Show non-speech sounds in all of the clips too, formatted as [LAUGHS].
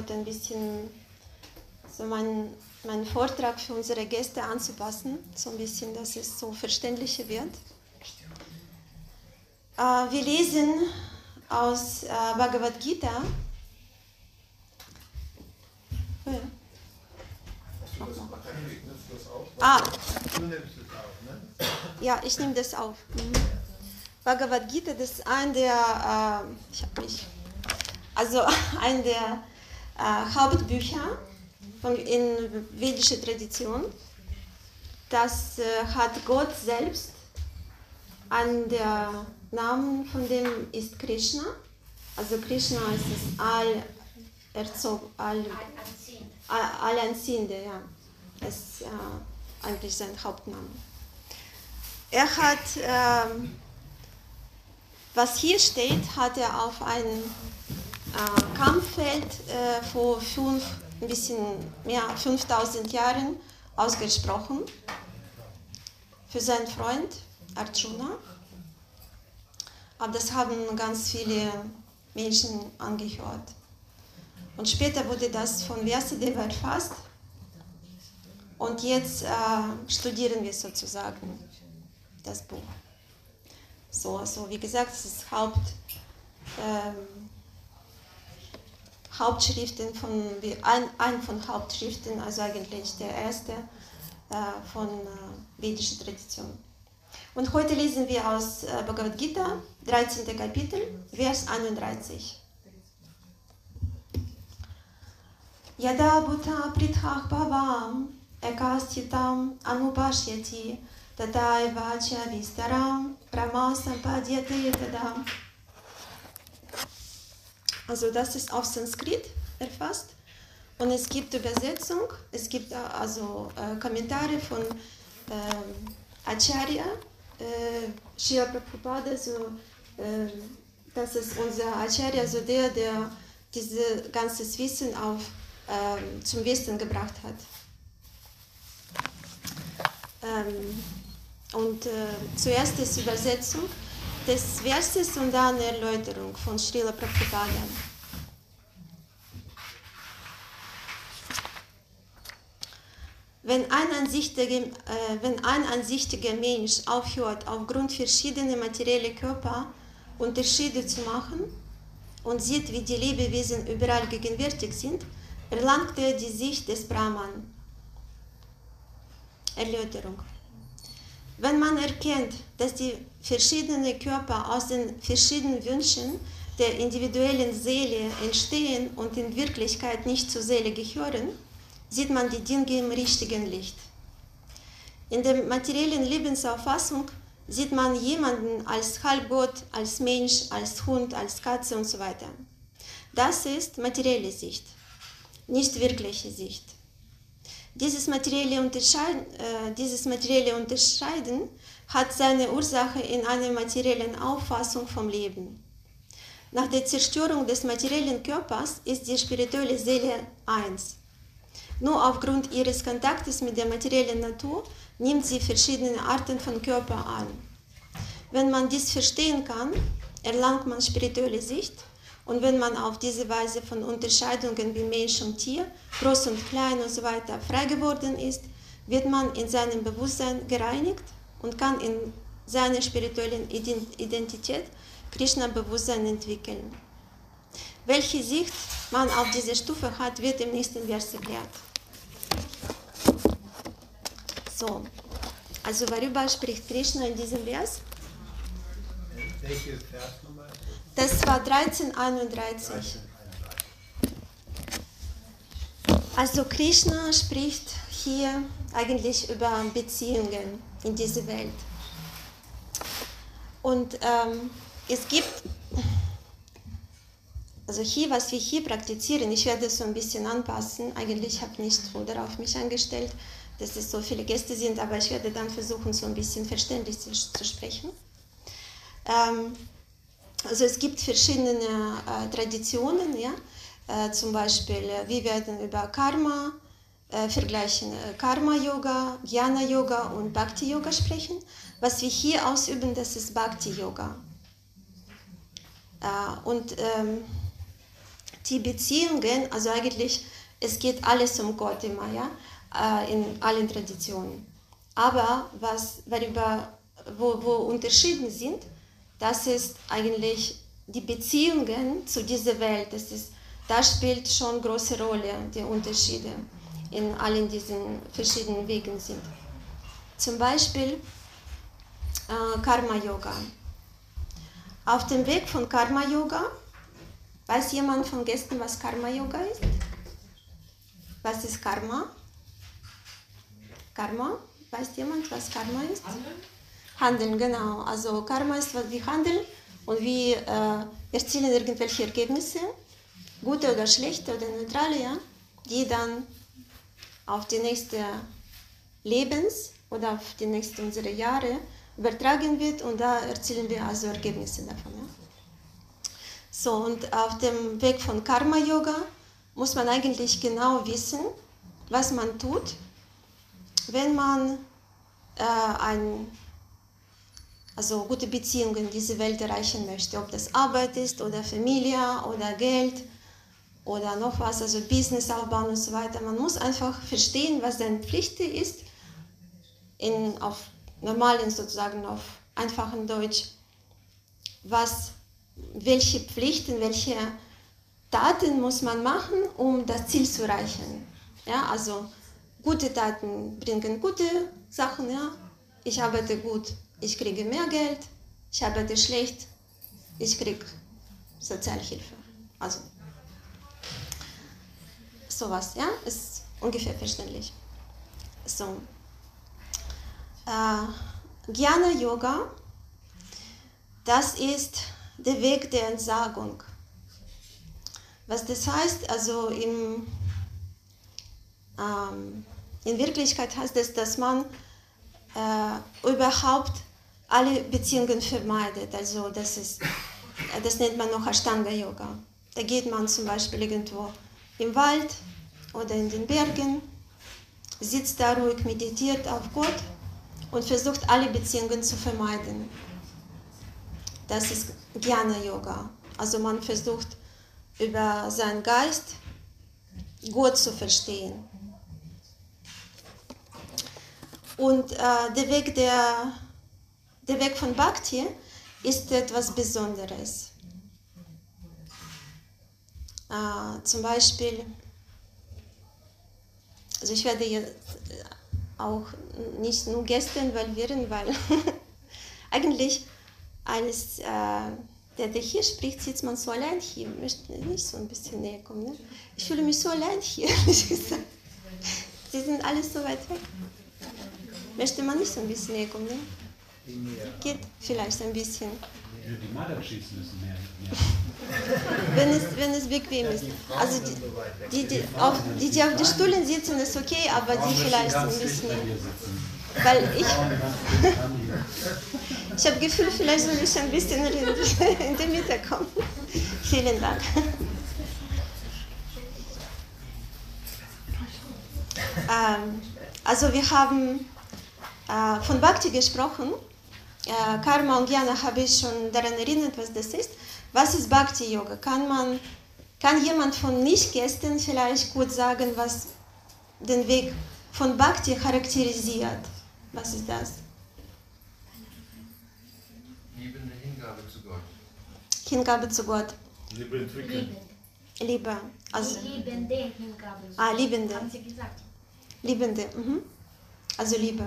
heute ein bisschen so meinen, meinen Vortrag für unsere Gäste anzupassen, so ein bisschen, dass es so verständlicher wird. Äh, wir lesen aus äh, Bhagavad Gita. Oh ja. Ah. Ja, ich nehme das auf. Mhm. Bhagavad Gita, das ist ein der, äh, ich habe mich also [LAUGHS] ein der Hauptbücher von, in vedischer Tradition. Das äh, hat Gott selbst. An der Namen von dem ist Krishna. Also Krishna ist das all erzog, all, allanziehende, ja. Das ist äh, eigentlich sein Hauptname. Er hat, ähm, was hier steht, hat er auf einen äh, Kampffeld äh, vor fünf, ein bisschen mehr 5000 Jahren ausgesprochen für seinen Freund Arjuna. Aber das haben ganz viele Menschen angehört. Und später wurde das von Vyasadeva erfasst. Und jetzt äh, studieren wir sozusagen das Buch. So, also wie gesagt, es ist Haupt, ähm, Hauptschriften von, ein, ein von Hauptschriften, also eigentlich der erste äh, von äh, vedischer Tradition. Und heute lesen wir aus äh, Bhagavad Gita, 13. Kapitel, Vers 31. Yada Bhuta Prithak Bhavam Ekastitam Anupashyati Tata Evacha Vistaram Brahma Sampadyate Tadam also das ist auf Sanskrit erfasst. Und es gibt Übersetzung, es gibt also äh, Kommentare von äh, Acharya, äh, Shia Prabhupada, so, äh, das ist unser Acharya, also der, der dieses ganze Wissen auf, äh, zum Westen gebracht hat. Ähm, und äh, zuerst ist Übersetzung des Verses und dann Erläuterung von Srila Prabhupada. Wenn ein, ansichtiger, äh, wenn ein ansichtiger Mensch aufhört, aufgrund verschiedener materieller Körper Unterschiede zu machen und sieht, wie die Lebewesen überall gegenwärtig sind, erlangt er die Sicht des Brahman. Erläuterung. Wenn man erkennt, dass die verschiedenen Körper aus den verschiedenen Wünschen der individuellen Seele entstehen und in Wirklichkeit nicht zur Seele gehören, sieht man die Dinge im richtigen Licht. In der materiellen Lebensauffassung sieht man jemanden als Halbgott, als Mensch, als Hund, als Katze und so weiter. Das ist materielle Sicht, nicht wirkliche Sicht. Dieses materielle, Unterscheiden, äh, dieses materielle Unterscheiden hat seine Ursache in einer materiellen Auffassung vom Leben. Nach der Zerstörung des materiellen Körpers ist die spirituelle Seele eins. Nur aufgrund ihres Kontaktes mit der materiellen Natur nimmt sie verschiedene Arten von Körper an. Wenn man dies verstehen kann, erlangt man spirituelle Sicht und wenn man auf diese Weise von Unterscheidungen wie Mensch und Tier, groß und klein und so frei geworden ist, wird man in seinem Bewusstsein gereinigt und kann in seiner spirituellen Identität Krishna-Bewusstsein entwickeln. Welche Sicht man auf diese Stufe hat, wird im nächsten Vers erklärt. So, also worüber spricht Krishna in diesem Vers? Welches Vers nochmal? Das war 1331. Also Krishna spricht hier eigentlich über Beziehungen in dieser Welt. Und ähm, es gibt also hier, was wir hier praktizieren, ich werde es so ein bisschen anpassen. Eigentlich habe ich nicht so darauf mich eingestellt, dass es so viele Gäste sind, aber ich werde dann versuchen, so ein bisschen verständlich zu, zu sprechen. Ähm, also es gibt verschiedene äh, Traditionen, ja. Äh, zum Beispiel, äh, wir werden über Karma äh, vergleichen, äh, Karma-Yoga, Jnana-Yoga und Bhakti-Yoga sprechen. Was wir hier ausüben, das ist Bhakti-Yoga. Äh, und ähm, die Beziehungen, also eigentlich, es geht alles um Gott immer, ja, in allen Traditionen. Aber was, worüber, wo, wo Unterschiede sind, das ist eigentlich die Beziehungen zu dieser Welt. Das ist, da spielt schon große Rolle die Unterschiede in allen diesen verschiedenen Wegen sind. Zum Beispiel äh, Karma Yoga. Auf dem Weg von Karma Yoga, weiß jemand von Gästen, was Karma Yoga ist? Was ist Karma? Karma? Weiß jemand, was Karma ist? Handeln, genau. Also Karma ist, was wir handeln und wir äh, erzielen irgendwelche Ergebnisse, gute oder schlechte oder neutrale, ja, die dann auf die nächste Lebens- oder auf die nächsten unsere Jahre übertragen wird und da erzielen wir also Ergebnisse davon. Ja. So, und auf dem Weg von Karma Yoga muss man eigentlich genau wissen, was man tut, wenn man äh, ein also gute Beziehungen in diese Welt erreichen möchte, ob das Arbeit ist oder Familie oder Geld oder noch was, also Business aufbauen und so weiter. Man muss einfach verstehen, was seine Pflicht ist, in, auf normalen sozusagen, auf einfachen Deutsch, was, welche Pflichten, welche Taten muss man machen, um das Ziel zu erreichen. Ja, also gute Taten bringen gute Sachen, ja. Ich arbeite gut, ich kriege mehr Geld, ich arbeite schlecht, ich kriege Sozialhilfe. Also sowas, ja, ist ungefähr verständlich. So. Äh, Jnana Yoga, das ist der Weg der Entsagung. Was das heißt, also im, ähm, in Wirklichkeit heißt es, dass man äh, überhaupt alle Beziehungen vermeidet. Also das, ist, das nennt man noch Ashtanga Yoga. Da geht man zum Beispiel irgendwo im Wald oder in den Bergen, sitzt da ruhig, meditiert auf Gott und versucht alle Beziehungen zu vermeiden. Das ist Jnana Yoga. Also man versucht über seinen Geist Gott zu verstehen. Und äh, der Weg der der Weg von Bhakti ist etwas Besonderes. Äh, zum Beispiel, also ich werde jetzt auch nicht nur Gäste involvieren, weil [LAUGHS] eigentlich als äh, der, der hier spricht, sitzt man so allein hier, möchte nicht so ein bisschen näher kommen. Ne? Ich fühle mich so allein hier, [LAUGHS] ehrlich gesagt. Sie sind alles so weit weg. Möchte man nicht so ein bisschen näher kommen. Ne? Geht vielleicht ein bisschen. Die Mothercheese müssen mehr. Wenn, es, wenn es bequem ist. Also die, die, auf, die, die auf den Stühlen sitzen, ist okay, aber die vielleicht ein bisschen. Weil ich. [LAUGHS] ich habe Gefühl, vielleicht soll ich ein bisschen in die Mitte kommen. Vielen Dank. Ähm, also wir haben äh, von Bhakti gesprochen äh, Karma und Jnana habe ich schon daran erinnert, was das ist. Was ist Bhakti Yoga? Kann man, kann jemand von Nicht-Gästen vielleicht gut sagen, was den Weg von Bhakti charakterisiert? Was ist das? Liebende Hingabe zu Gott. Hingabe zu Gott. Liebe entwickeln. Liebe. Also, Liebende Hingabe. ah, Liebende. Haben Sie gesagt. Liebende. Mhm. Also Liebe.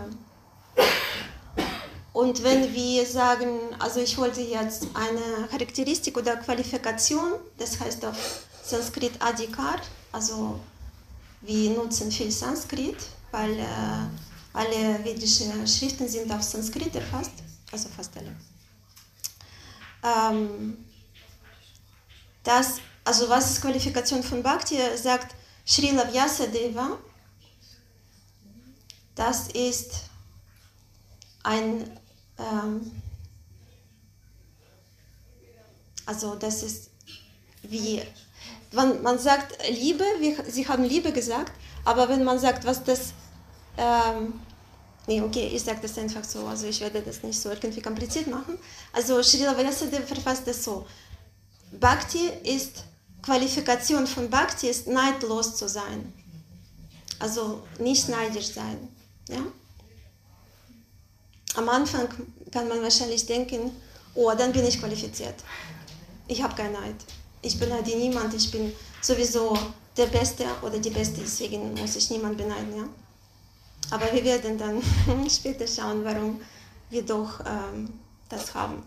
Und wenn wir sagen, also ich wollte jetzt eine Charakteristik oder Qualifikation, das heißt auf Sanskrit Adhikar, also wir nutzen viel Sanskrit, weil äh, alle vedischen Schriften sind auf Sanskrit erfasst, also fast alle. Ähm, das also was ist Qualifikation von Bhakti? Sagt Srila Vyasadeva, das ist ein, ähm, also das ist wie, wenn man sagt Liebe, wir, sie haben Liebe gesagt, aber wenn man sagt, was das, ähm, nee, okay, ich sage das einfach so, also ich werde das nicht so irgendwie kompliziert machen. Also Srila Vyasadeva verfasst das so, Bhakti ist, Qualifikation von Bhakti ist neidlos zu sein. Also nicht neidisch sein. Ja? Am Anfang kann man wahrscheinlich denken, oh, dann bin ich qualifiziert. Ich habe keinen Neid. Ich beneide niemand, ich bin sowieso der Beste oder die Beste, deswegen muss ich niemand beneiden. Ja? Aber wir werden dann [LAUGHS] später schauen, warum wir doch ähm, das haben.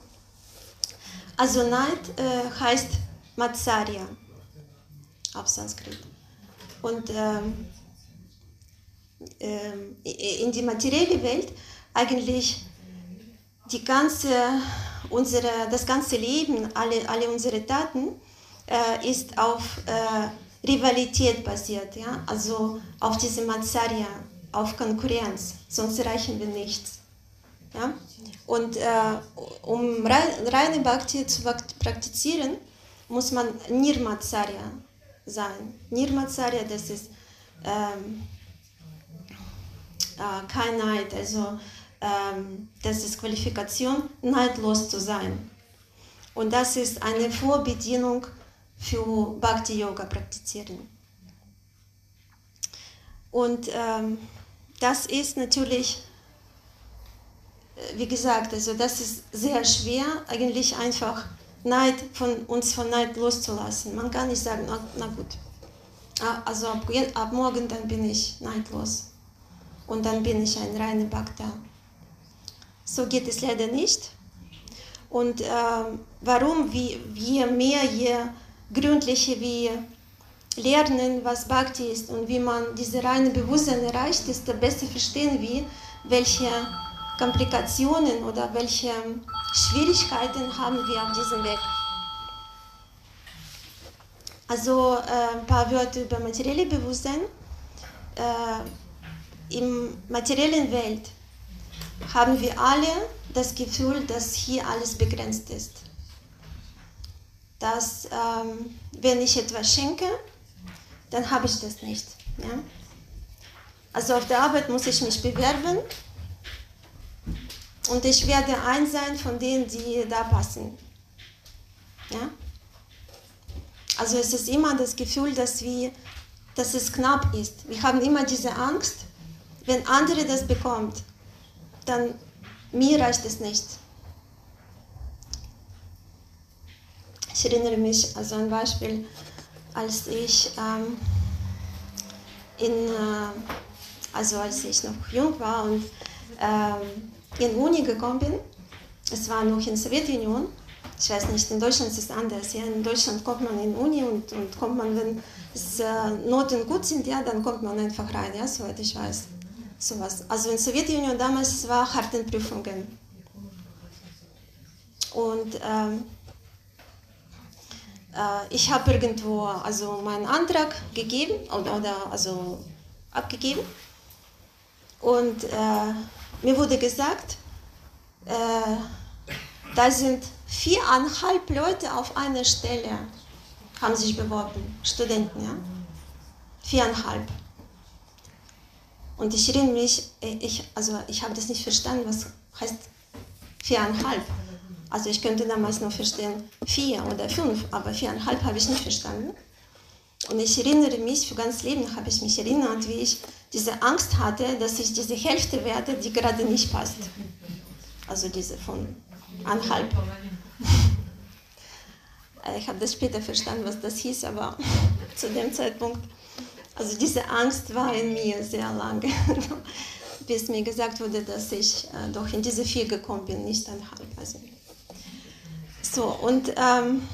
Also Neid äh, heißt Matsarya auf Sanskrit. Und ähm, ähm, in die materielle Welt eigentlich die ganze, unsere, das ganze Leben, alle, alle unsere Taten äh, ist auf äh, Rivalität basiert, ja? also auf diese Matsarya, auf Konkurrenz, sonst erreichen wir nichts. Ja? Und äh, um reine Bhakti zu praktizieren, muss man Nirmatsarya sein. Nirmatsarya, das ist ähm, äh, kein Neid, also ähm, das ist Qualifikation, neidlos zu sein. Und das ist eine Vorbedienung für Bhakti-Yoga praktizieren. Und ähm, das ist natürlich, äh, wie gesagt, also das ist sehr schwer, eigentlich einfach Neid von uns von Neid loszulassen. Man kann nicht sagen, na, na gut, ah, also ab, ab, morgen dann bin ich neidlos und dann bin ich ein reiner Bhakta. So geht es leider nicht. Und äh, warum? Wie, je mehr, je gründlicher wir lernen, was Bhakti ist und wie man diese reine Bewusstsein erreicht, desto besser verstehen wir, welche Komplikationen oder welche Schwierigkeiten haben wir auf diesem Weg. Also äh, ein paar Wörter über materielle Bewusstsein. Äh, Im materiellen Welt haben wir alle das Gefühl, dass hier alles begrenzt ist. Dass ähm, wenn ich etwas schenke, dann habe ich das nicht. Ja? Also auf der Arbeit muss ich mich bewerben und ich werde ein sein von denen, die da passen. Ja? Also es ist immer das Gefühl, dass, wir, dass es knapp ist. Wir haben immer diese Angst, wenn andere das bekommt, dann mir reicht es nicht. Ich erinnere mich also ein Beispiel, als ich ähm, in, äh, also als ich noch jung war und ähm, in Uni gekommen bin. Es war noch in der Sowjetunion. Ich weiß nicht, in Deutschland ist es anders. Ja? In Deutschland kommt man in Uni und, und kommt man, wenn es, äh, Noten gut sind, ja, dann kommt man einfach rein, ja, soweit ich weiß. Sowas. Also in der Sowjetunion damals war harte Prüfungen. Und ähm, äh, ich habe irgendwo also meinen Antrag gegeben oder, oder also abgegeben. Und äh, mir wurde gesagt, äh, da sind viereinhalb Leute auf einer Stelle, haben sich beworben, Studenten, ja? Viereinhalb. Und ich erinnere mich, äh, ich, also ich habe das nicht verstanden, was heißt viereinhalb. Also ich könnte damals nur verstehen vier oder fünf, aber viereinhalb habe ich nicht verstanden. Und ich erinnere mich, für ganz Leben habe ich mich erinnert, wie ich diese Angst hatte, dass ich diese Hälfte werde, die gerade nicht passt. Also diese von einhalb. [LAUGHS] Ich habe das später verstanden, was das hieß, aber [LAUGHS] zu dem Zeitpunkt, also diese Angst war in mir sehr lange, [LAUGHS] bis mir gesagt wurde, dass ich äh, doch in diese vier gekommen bin, nicht einhalb. Also. So, und ähm,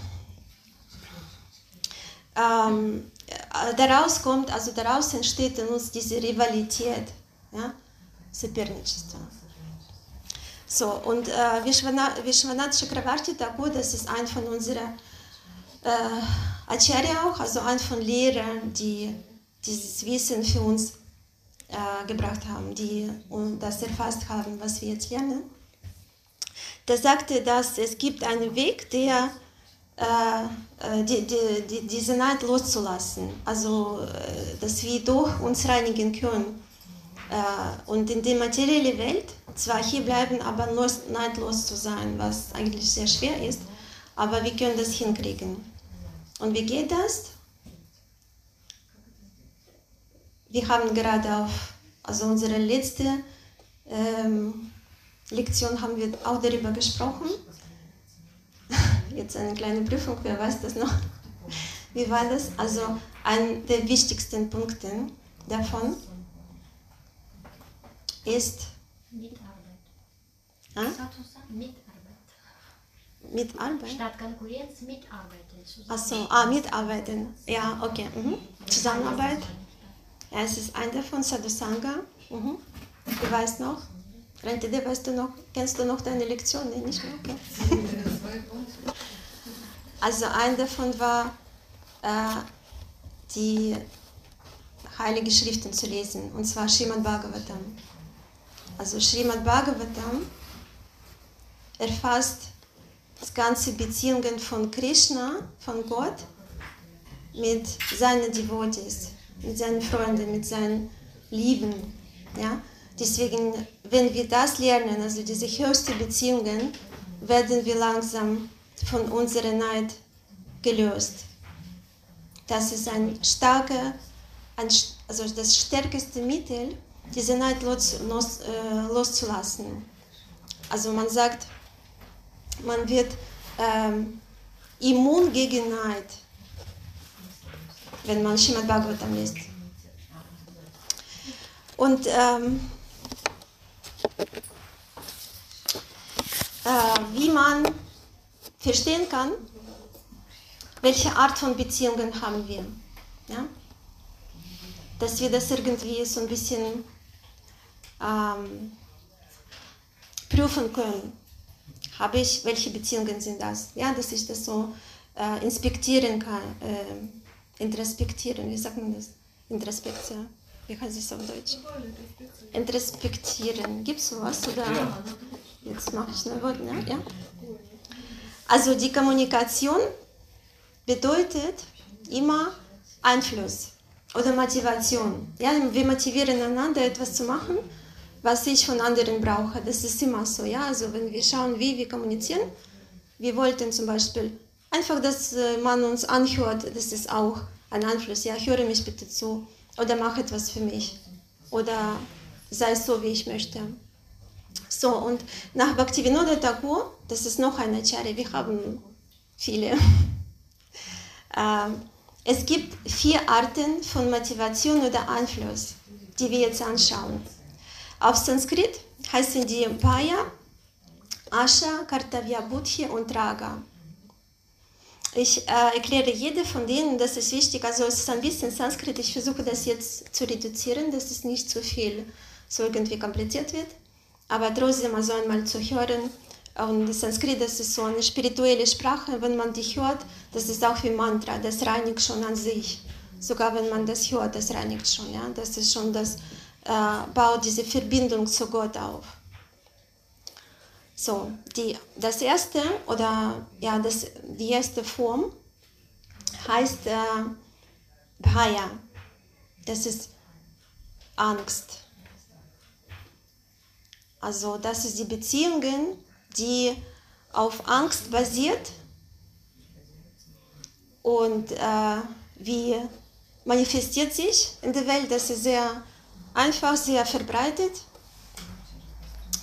ähm, äh, daraus kommt, also daraus entsteht in uns diese Rivalität, ja, Соперничество. So, und äh, Vishwanath Chakravarti Thakur, das ist ein von unseren äh, Acharya auch, also ein von Lehrern, die dieses Wissen für uns äh, gebracht haben, die das erfasst haben, was wir jetzt lernen. Der sagte, dass es gibt einen Weg, der äh, äh die, die, die, diese Neid loszulassen, also äh, dass wir durch uns reinigen können äh, und in der materiellen Welt zwar hier bleiben, aber los, neidlos zu sein, was eigentlich sehr schwer ist, aber wir können das hinkriegen. Und wie geht das? Wir haben gerade auf, also unsere letzte ähm, Lektion haben wir auch darüber gesprochen. [LAUGHS] Jetzt eine kleine Prüfung, wer weiß das noch? [LAUGHS] Wie war das? Also ein der wichtigsten Punkte davon ist Mitarbeit. Ah? Mitarbeit. Mitarbeit? Statt Konkurrenz mitarbeiten. Achso, ah, mitarbeiten. Ja, okay. Mhm. Zusammenarbeit. Ja, es ist ein davon, Sadhusanga. Mhm. Du weißt noch? Rentide, weißt du noch? Kennst du noch deine Lektion? Nee, nicht mehr? Okay. Also ein davon war, äh, die Heilige Schriften zu lesen, und zwar Srimad Bhagavatam. Also Srimad Bhagavatam erfasst das ganze Beziehungen von Krishna, von Gott, mit seinen Devotees, mit seinen Freunden, mit seinen Lieben. Ja? Deswegen, wenn wir das lernen, also diese höchsten Beziehungen, werden wir langsam von unserer Neid gelöst. Das ist ein starker, ein, also das stärkste Mittel, diese Neid los, los, äh, loszulassen. Also man sagt, man wird ähm, immun gegen Neid, wenn man Srimad Bhagavatam liest. Und ähm, äh, wie man verstehen kann, welche Art von Beziehungen haben wir. Ja? Dass wir das irgendwie so ein bisschen ähm, prüfen können. Habe ich, welche Beziehungen sind das? Ja, dass ich das so äh, inspektieren kann, äh, introspektieren, wie sagt man das? Introspektion. Wie heißt es auf Deutsch? Introspektieren. Gibt es sowas? Oder? Jetzt mache ich ein Wort, ne? Ja? Also die Kommunikation bedeutet immer Einfluss oder Motivation. Ja, wir motivieren einander, etwas zu machen was ich von anderen brauche. Das ist immer so, ja. Also wenn wir schauen, wie wir kommunizieren, wir wollten zum Beispiel einfach, dass äh, man uns anhört, das ist auch ein Einfluss. Ja, höre mich bitte zu oder mach etwas für mich oder sei so, wie ich möchte. So, und nach Bhaktivinoda Tagore, das ist noch eine Acharya, wir haben viele. [LAUGHS] äh, es gibt vier Arten von Motivation oder Einfluss, die wir jetzt anschauen. Auf Sanskrit heißen die Paya, Asha, Kartavya, Buddhi und Raga. Ich äh, erkläre jede von denen, das ist wichtig. Also es ist ein bisschen Sanskrit. Ich versuche das jetzt zu reduzieren, dass es nicht zu viel so irgendwie kompliziert wird. Aber trotzdem also einmal zu hören. Und Sanskrit, das ist so eine spirituelle Sprache. Wenn man die hört, das ist auch wie Mantra. Das reinigt schon an sich. Sogar wenn man das hört, das reinigt schon. Ja? Das ist schon das äh, baut diese Verbindung zu Gott auf. So, die, das erste oder ja, das, die erste Form heißt äh, Bhaya. Das ist Angst. Also das ist die Beziehungen, die auf Angst basiert und äh, wie manifestiert sich in der Welt. Das ist sehr einfach sehr verbreitet.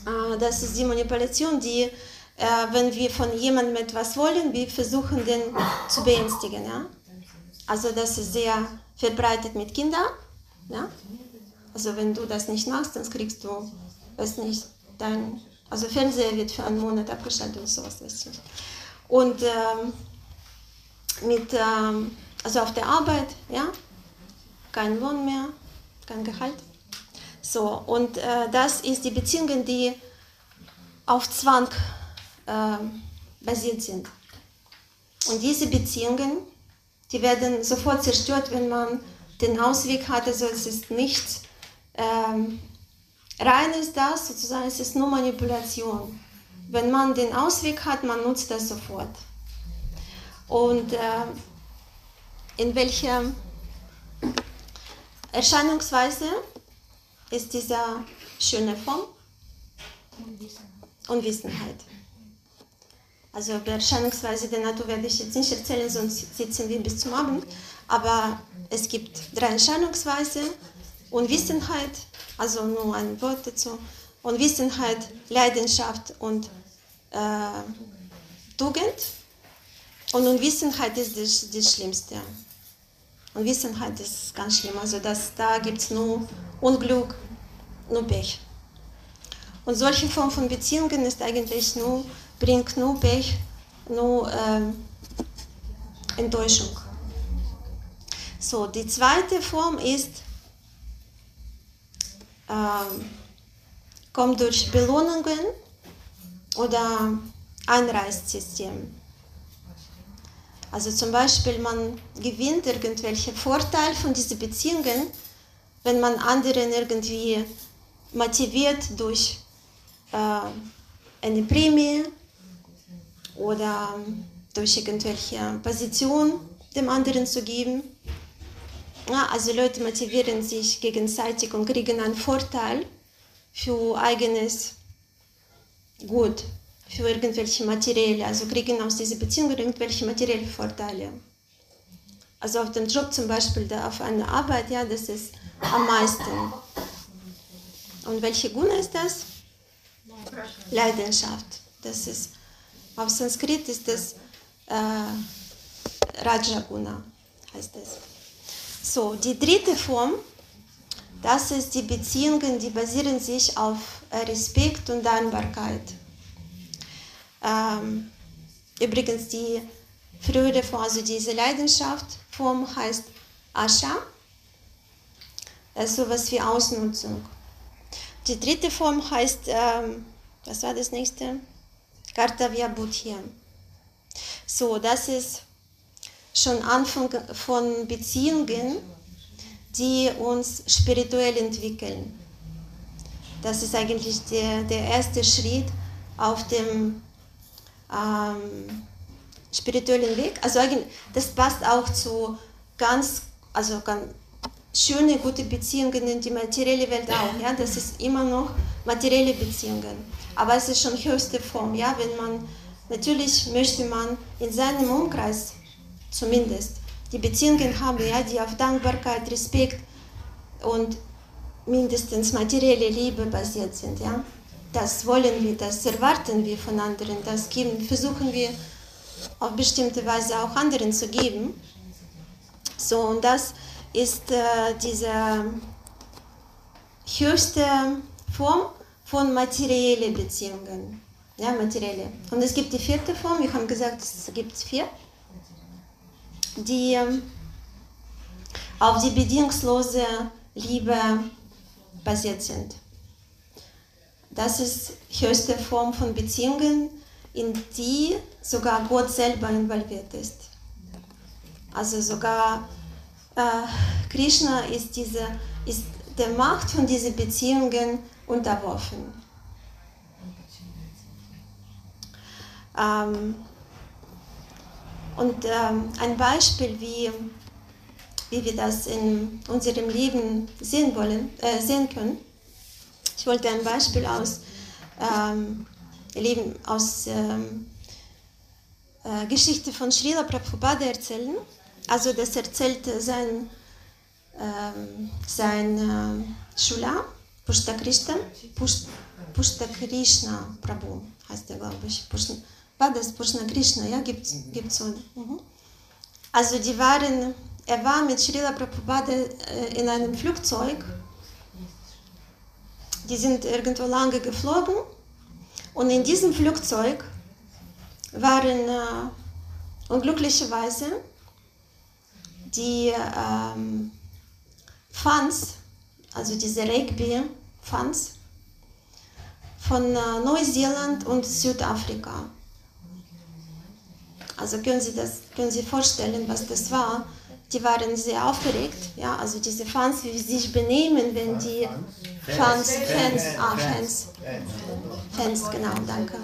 Äh, das ist die Manipulation, die, äh, wenn wir von jemandem etwas wollen, wir versuchen, den zu beängstigen. Ja? Also das ist sehr verbreitet mit Kindern. Ja? Also wenn du das nicht machst, dann kriegst du, weiß nicht, dein, also Fernseher wird für einen Monat abgeschaltet und sowas, weiß ich. Und ähm, mit, ähm, also auf der Arbeit, ja, kein Lohn mehr, kein Gehalt. So, und äh, das ist die Beziehungen, die auf Zwang äh, basiert sind. Und diese Beziehungen die werden sofort zerstört, wenn man den Ausweg hat. Also es ist nichts ähm, rein ist das sozusagen, es ist nur Manipulation. Wenn man den Ausweg hat, man nutzt das sofort. Und äh, in welcher Erscheinungsweise ist dieser schöne Form? Unwissenheit. Also Erscheinungsweise der Natur werde ich jetzt nicht erzählen, sonst sitzen wir bis zum Abend. Aber es gibt drei Erscheinungsweisen. Unwissenheit, also nur ein Wort dazu. Unwissenheit, Leidenschaft und äh, Tugend. Und Unwissenheit ist das, das Schlimmste. Unwissenheit ist ganz schlimm. Also das, da gibt es nur Unglück, nur Pech. Und solche Form von Beziehungen ist eigentlich nur, bringt nur Pech, nur äh, Enttäuschung. So, die zweite Form ist, äh, kommt durch Belohnungen oder Einreißsystem. Also zum Beispiel, man gewinnt irgendwelche Vorteile von diesen Beziehungen, wenn man anderen irgendwie motiviert durch äh, eine Prämie oder durch irgendwelche Position dem anderen zu geben. Ja, also Leute motivieren sich gegenseitig und kriegen einen Vorteil für eigenes Gut, für irgendwelche materielle, also kriegen aus dieser Beziehung irgendwelche materielle Vorteile. Also auf dem Job zum Beispiel, da auf einer Arbeit, ja, das ist am meisten. Und welche Guna ist das? Leidenschaft. Das ist, auf Sanskrit ist das äh, Rajaguna, heißt das. So, die dritte Form, das ist die Beziehungen, die basieren sich auf Respekt und Dankbarkeit. Ähm, übrigens, die frühere Form, also diese Leidenschaftform heißt Asha, also sowas wie Ausnutzung. Die dritte Form heißt, ähm, was war das nächste? Kartavya Buddhya. So, das ist schon Anfang von Beziehungen, die uns spirituell entwickeln. Das ist eigentlich der, der erste Schritt auf dem ähm, spirituellen Weg. Also das passt auch zu ganz, also ganz schöne, gute Beziehungen in die materielle Welt auch. Ja? Das ist immer noch materielle Beziehungen. Aber es ist schon höchste Form. Ja? Wenn man, natürlich möchte man in seinem Umkreis zumindest die Beziehungen haben, ja, die auf Dankbarkeit, Respekt und mindestens materielle Liebe basiert sind. Ja? Das wollen wir, das erwarten wir von anderen, das geben, versuchen wir auf bestimmte Weise auch anderen zu geben. So, und das ist äh, diese höchste Form von materiellen Beziehungen. Ja, materielle. Und es gibt die vierte Form, wir haben gesagt, es gibt vier die auf die bedingungslose Liebe basiert sind. Das ist die höchste Form von Beziehungen, in die sogar Gott selber involviert ist. Also sogar Krishna ist, diese, ist der Macht von diesen Beziehungen unterworfen. Ähm, und ähm, ein Beispiel, wie, wie wir das in unserem Leben sehen, wollen, äh, sehen können. Ich wollte ein Beispiel aus, ähm, Leben, aus ähm, äh, Geschichte von Srila Prabhupada erzählen. Also das erzählt sein, ähm, sein äh, Schula, Pushta Krishna, Pushta Krishna Prabhu heißt er, glaube ich. Pushta, war das Pushna Krishna, ja, gibt es so. Mhm. Also die waren, er war mit Srila Prabhupada äh, in einem Flugzeug, die sind irgendwo lange geflogen und in diesem Flugzeug waren äh, unglücklicherweise die ähm, Fans, also diese Rugby-Fans von äh, Neuseeland und Südafrika. Also können Sie das, können Sie vorstellen, was das war? Die waren sehr aufgeregt, ja, also diese Fans, wie sie sich benehmen, wenn die Fans, Fans, ah, Fans, Fans, genau, danke.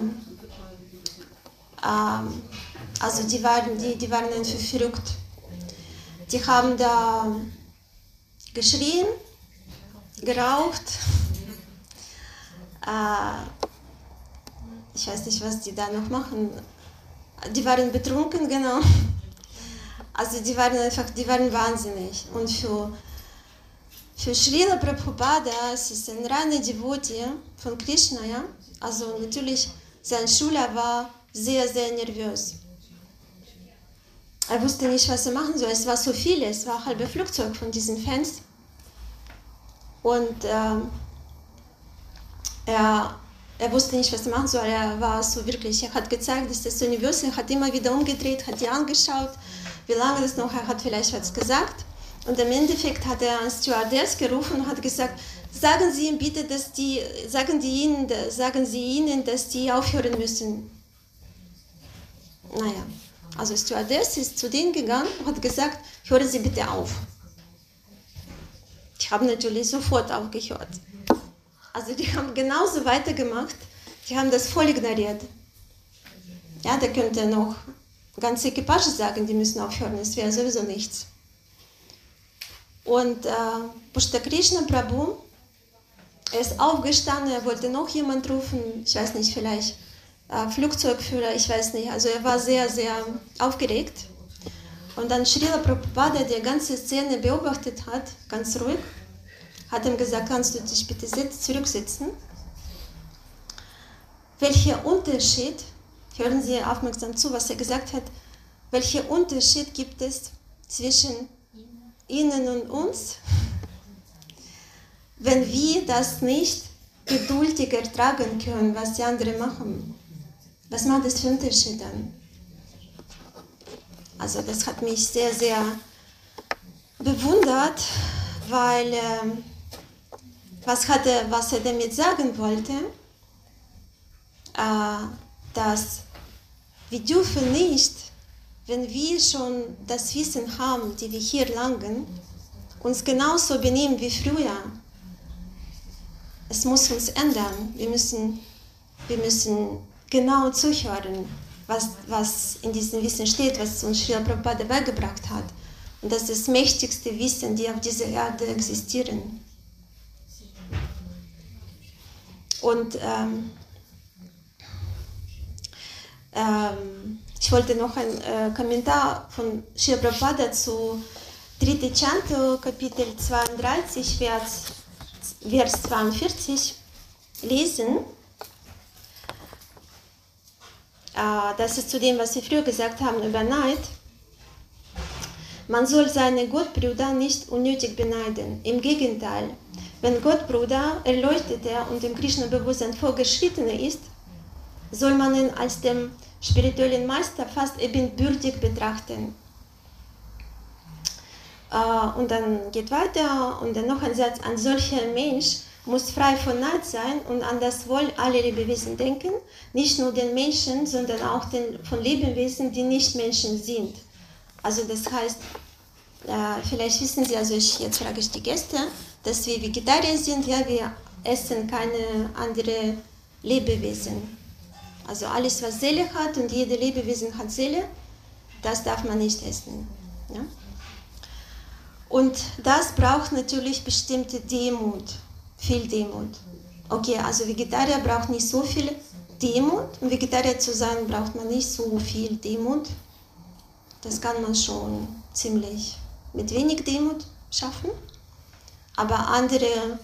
Ähm, also die waren, die, die waren einfach verrückt. Die haben da geschrien, geraucht. Äh, ich weiß nicht, was die da noch machen. Die waren betrunken, genau. Also die waren einfach, die waren wahnsinnig. Und für, für Srila Prabhupada, es ist ein reiner Devotee von Krishna, ja. Also natürlich, sein Schüler war sehr, sehr nervös. Er wusste nicht, was er machen soll. Es war so viel, es war ein halbes Flugzeug von diesen Fans. Und äh, er, er wusste nicht, was er machen soll. Er war so wirklich, er hat gezeigt, dass ist. Er hat immer wieder umgedreht, hat die angeschaut, wie lange das noch, er hat vielleicht was gesagt. Und im Endeffekt hat er einen Stewardess gerufen und hat gesagt, sagen Sie ihm bitte, dass die, sagen, die ihnen, sagen Sie ihnen, dass die aufhören müssen. Naja, also Stewardess ist zu denen gegangen und hat gesagt, hören Sie bitte auf. Ich habe natürlich sofort aufgehört. Also die haben genauso weitergemacht, die haben das voll ignoriert. Ja, da könnte noch ganze Equipage sagen, die müssen aufhören, es wäre sowieso nichts. Und äh, Pushta Prabhu, er ist aufgestanden, er wollte noch jemand rufen, ich weiß nicht, vielleicht äh, Flugzeugführer, ich weiß nicht. Also er war sehr, sehr aufgeregt. Und dann Srila Prabhupada, der ganze Szene beobachtet hat, ganz ruhig, hat ihm gesagt, kannst du dich bitte sitz, zurücksitzen? Welcher Unterschied, hören Sie aufmerksam zu, was er gesagt hat, welcher Unterschied gibt es zwischen Ihnen und uns, wenn wir das nicht geduldig ertragen können, was die anderen machen? Was macht das für Unterschied dann? Also das hat mich sehr, sehr bewundert, weil äh, was, hatte, was er damit sagen wollte, äh, dass wir dürfen nicht, wenn wir schon das Wissen haben, die wir hier langen, uns genauso benehmen wie früher. Es muss uns ändern. Wir müssen, wir müssen genau zuhören, was, was in diesem Wissen steht, was uns Srila Prabhupada beigebracht hat. Und das ist das mächtigste Wissen, die auf dieser Erde existieren. Und ähm, ähm, ich wollte noch einen äh, Kommentar von Srila Prabhupada zu 3. Chanto, Kapitel 32, Vers, Vers 42 lesen. Äh, das ist zu dem, was Sie früher gesagt haben über Neid. Man soll seine Gottbrüder nicht unnötig beneiden. Im Gegenteil, wenn Gottbruder erleuchteter und im Krishna-Bewusstsein vorgeschrittener ist, soll man ihn als dem spirituellen Meister fast ebenbürtig betrachten. Äh, und dann geht weiter und dann noch ein Satz, ein solcher Mensch muss frei von Neid sein und an das Wohl aller Lebewesen denken, nicht nur den Menschen, sondern auch den, von Lebewesen, die nicht Menschen sind. Also das heißt, äh, vielleicht wissen Sie, also ich, jetzt frage ich die Gäste, dass wir Vegetarier sind, ja, wir essen keine anderen Lebewesen. Also alles, was Seele hat und jede Lebewesen hat Seele, das darf man nicht essen. Ja? Und das braucht natürlich bestimmte Demut viel Demut. Okay, also Vegetarier braucht nicht so viel Demut. Um Vegetarier zu sein, braucht man nicht so viel Demut. Das kann man schon ziemlich mit wenig Demut schaffen. Aber andere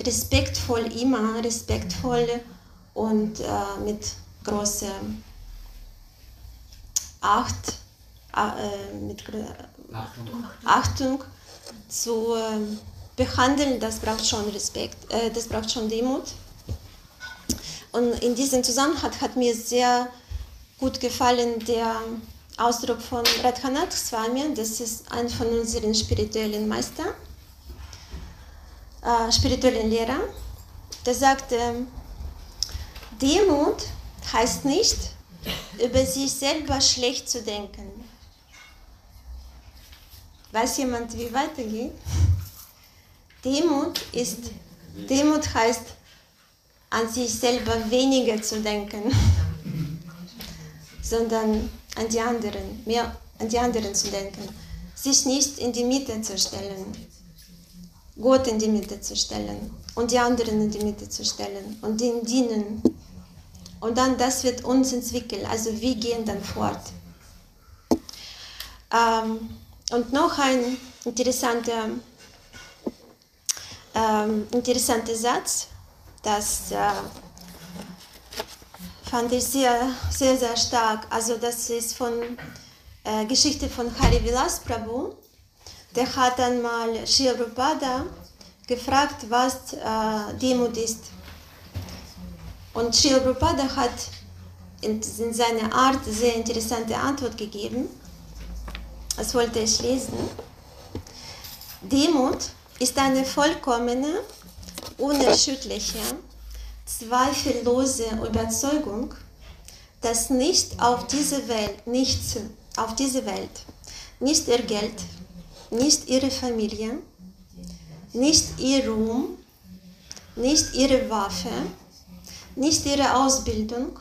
respektvoll, immer respektvoll und äh, mit großer Acht, äh, mit Achtung. Achtung zu äh, behandeln, das braucht schon Respekt, äh, das braucht schon Demut. Und in diesem Zusammenhang hat mir sehr gut gefallen der Ausdruck von Radhanath Swami, das ist ein von unseren spirituellen Meistern, äh, spirituellen Lehrer. Der sagte, Demut heißt nicht, über sich selber schlecht zu denken. Weiß jemand, wie weitergeht? Demut ist, Demut heißt, an sich selber weniger zu denken, sondern an die anderen, mehr an die anderen zu denken, sich nicht in die Mitte zu stellen, Gott in die Mitte zu stellen und die anderen in die Mitte zu stellen und ihnen dienen. Und dann das wird uns entwickeln, also wir gehen dann fort. Ähm, und noch ein interessanter, ähm, interessanter Satz, das äh, fand ich sehr, sehr, sehr stark. Also das ist von äh, Geschichte von Hari Vilas Prabhu. Der hat einmal Sri Prabhupada gefragt, was äh, Demut ist. Und Sri Prabhupada hat in, in seiner Art sehr interessante Antwort gegeben. Das wollte ich lesen. Demut ist eine vollkommene, unerschütterliche, zweifellose Überzeugung, dass nicht auf diese Welt, nichts auf diese Welt, nicht ihr Geld, nicht ihre Familie, nicht ihr Ruhm, nicht ihre Waffe, nicht ihre Ausbildung,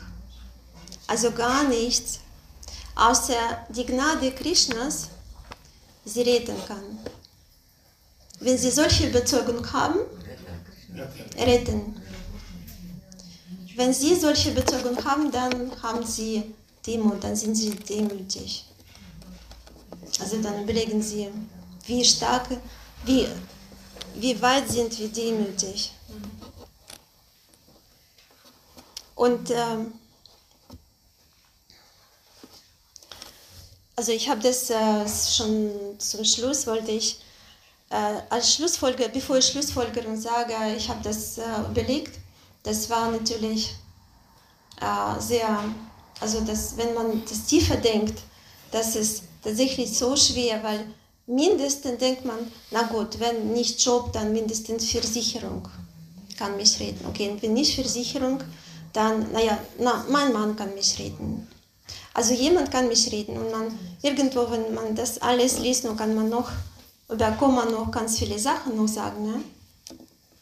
also gar nichts, außer die Gnade Krishnas sie retten kann. Wenn sie solche Überzeugung haben, retten. Wenn sie solche Überzeugung haben, dann haben sie Demut, dann sind sie demütig. Also dann überlegen sie, wie stark, wie, wie weit sind wir demütig. Und ähm, also ich habe das äh, schon zum Schluss, wollte ich als Schlussfolger, bevor ich Schlussfolgerung sage, ich habe das äh, überlegt, das war natürlich äh, sehr, also das, wenn man das tiefer denkt, das ist tatsächlich so schwer, weil mindestens denkt man, na gut, wenn nicht Job, dann mindestens Versicherung kann mich retten. Okay, und wenn nicht Versicherung, dann, naja, na, mein Mann kann mich retten. Also jemand kann mich retten und man irgendwo, wenn man das alles liest, dann kann man noch, oder kann man noch ganz viele Sachen noch sagen, ne?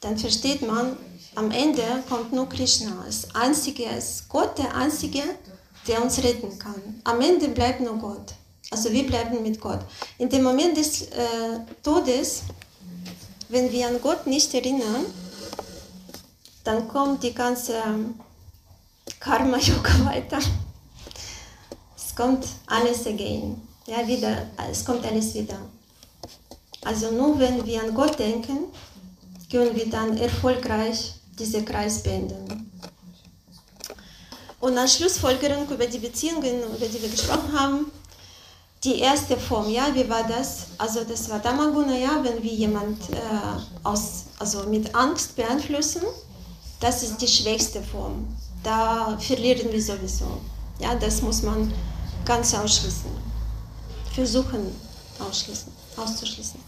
dann versteht man, am Ende kommt nur Krishna. Das Einzige ist Gott, der Einzige, der uns retten kann. Am Ende bleibt nur Gott. Also wir bleiben mit Gott. In dem Moment des äh, Todes, wenn wir an Gott nicht erinnern, dann kommt die ganze Karma-Yoga [LAUGHS] weiter. Es kommt alles again. Ja, wieder, es kommt alles wieder. Also nur wenn wir an Gott denken, können wir dann erfolgreich diesen Kreis beenden. Und als Schlussfolgerung über die Beziehungen, über die wir gesprochen haben, die erste Form, ja, wie war das? Also das war Damaguna, ja, wenn wir jemand äh, aus, also mit Angst beeinflussen, das ist die schwächste Form. Da verlieren wir sowieso. Ja, das muss man ganz ausschließen. Versuchen ausschließen, auszuschließen.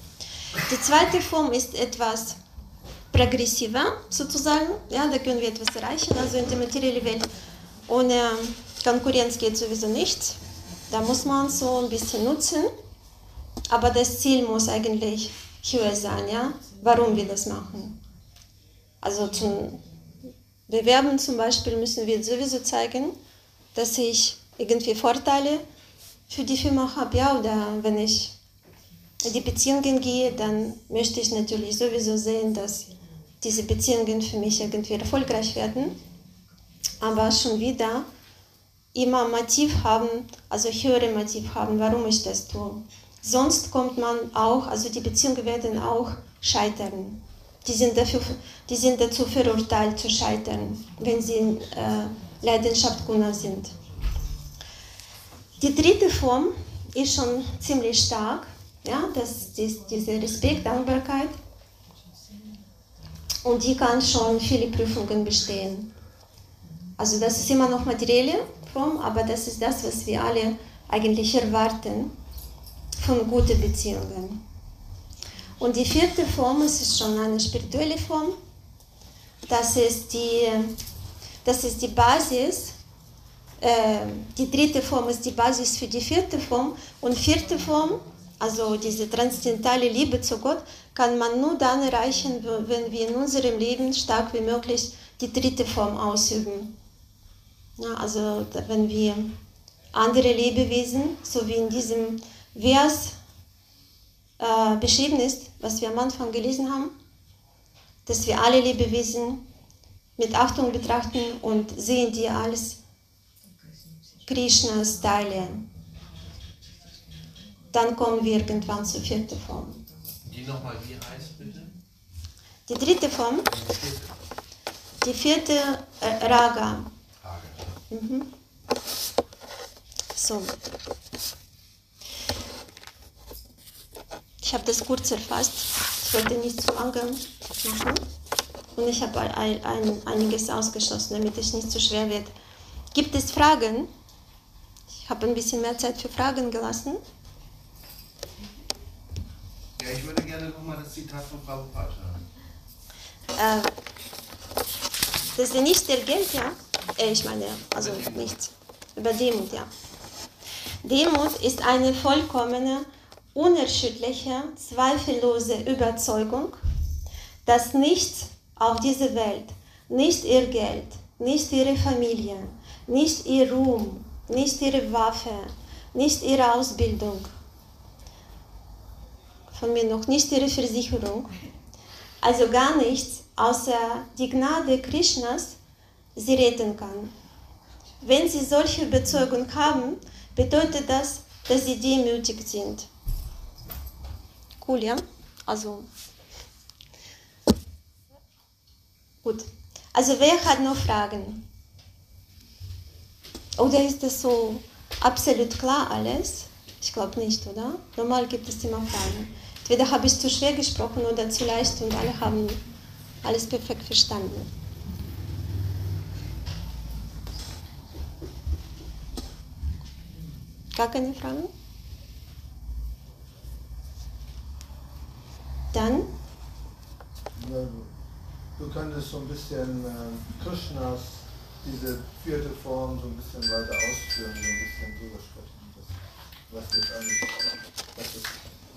Die zweite Form ist etwas progressiver sozusagen. Ja, da können wir etwas erreichen. Also in der materiellen Welt ohne Konkurrenz geht sowieso nichts. Da muss man so ein bisschen nutzen. Aber das Ziel muss eigentlich höher sein, ja? Warum wir das machen. Also zum Bewerben zum Beispiel müssen wir sowieso zeigen, dass ich irgendwie Vorteile für die Firma habe, ja, oder wenn ich die Beziehungen gehe, dann möchte ich natürlich sowieso sehen, dass diese Beziehungen für mich irgendwie erfolgreich werden. Aber schon wieder immer Motiv haben, also höhere Motiv haben, warum ich das tue. Sonst kommt man auch, also die Beziehungen werden auch scheitern. Die sind, dafür, die sind dazu verurteilt zu scheitern, wenn sie in äh, Leidenschaft Guna sind. Die dritte Form ist schon ziemlich stark, ja, das ist diese Respekt, Dankbarkeit. Und die kann schon viele Prüfungen bestehen. Also das ist immer noch materielle Form, aber das ist das, was wir alle eigentlich erwarten von guten Beziehungen. Und die vierte Form, ist schon eine spirituelle Form, das ist die, das ist die Basis äh, die dritte Form ist die Basis für die vierte Form. Und vierte Form, also diese transzendentale Liebe zu Gott, kann man nur dann erreichen, wenn wir in unserem Leben stark wie möglich die dritte Form ausüben. Ja, also wenn wir andere Lebewesen, so wie in diesem Vers äh, beschrieben ist, was wir am Anfang gelesen haben, dass wir alle Lebewesen mit Achtung betrachten und sehen die als Krishnas Teile. Dann kommen wir irgendwann zur vierten Form. Die nochmal, wie heißt bitte? Die dritte Form, Die vierte äh, Raga. Frage. Mhm. So. Ich habe das kurz erfasst. Ich wollte nicht zu lange machen. Und ich habe ein, ein, einiges ausgeschlossen, damit es nicht zu schwer wird. Gibt es Fragen? Ich habe ein bisschen mehr Zeit für Fragen gelassen. Ja, ich würde gerne nochmal das Zitat von Prabhupada hören. Äh, das ist nicht der Geld, ja? Äh, ich meine, also nichts. Über Demut, ja. Demut ist eine vollkommene, unerschütterliche, zweifellose Überzeugung, dass nichts auf dieser Welt, nicht ihr Geld, nicht ihre Familie, nicht ihr Ruhm, nicht ihre Waffe, nicht ihre Ausbildung, von mir noch nicht ihre Versicherung, also gar nichts außer die Gnade Krishnas sie retten kann. Wenn sie solche Überzeugung haben, bedeutet das, dass sie demütig sind. Cool, ja? Also. Gut. Also wer hat noch Fragen? Oder ist das so absolut klar alles? Ich glaube nicht, oder? Normal gibt es immer Fragen. Entweder habe ich zu schwer gesprochen oder zu leicht und alle haben alles perfekt verstanden. Gar keine Fragen? Dann, Du könntest so ein bisschen äh, Krishnas, diese vierte Form, so ein bisschen weiter ausführen, so ein bisschen drüber sprechen. Was das eigentlich, was, das,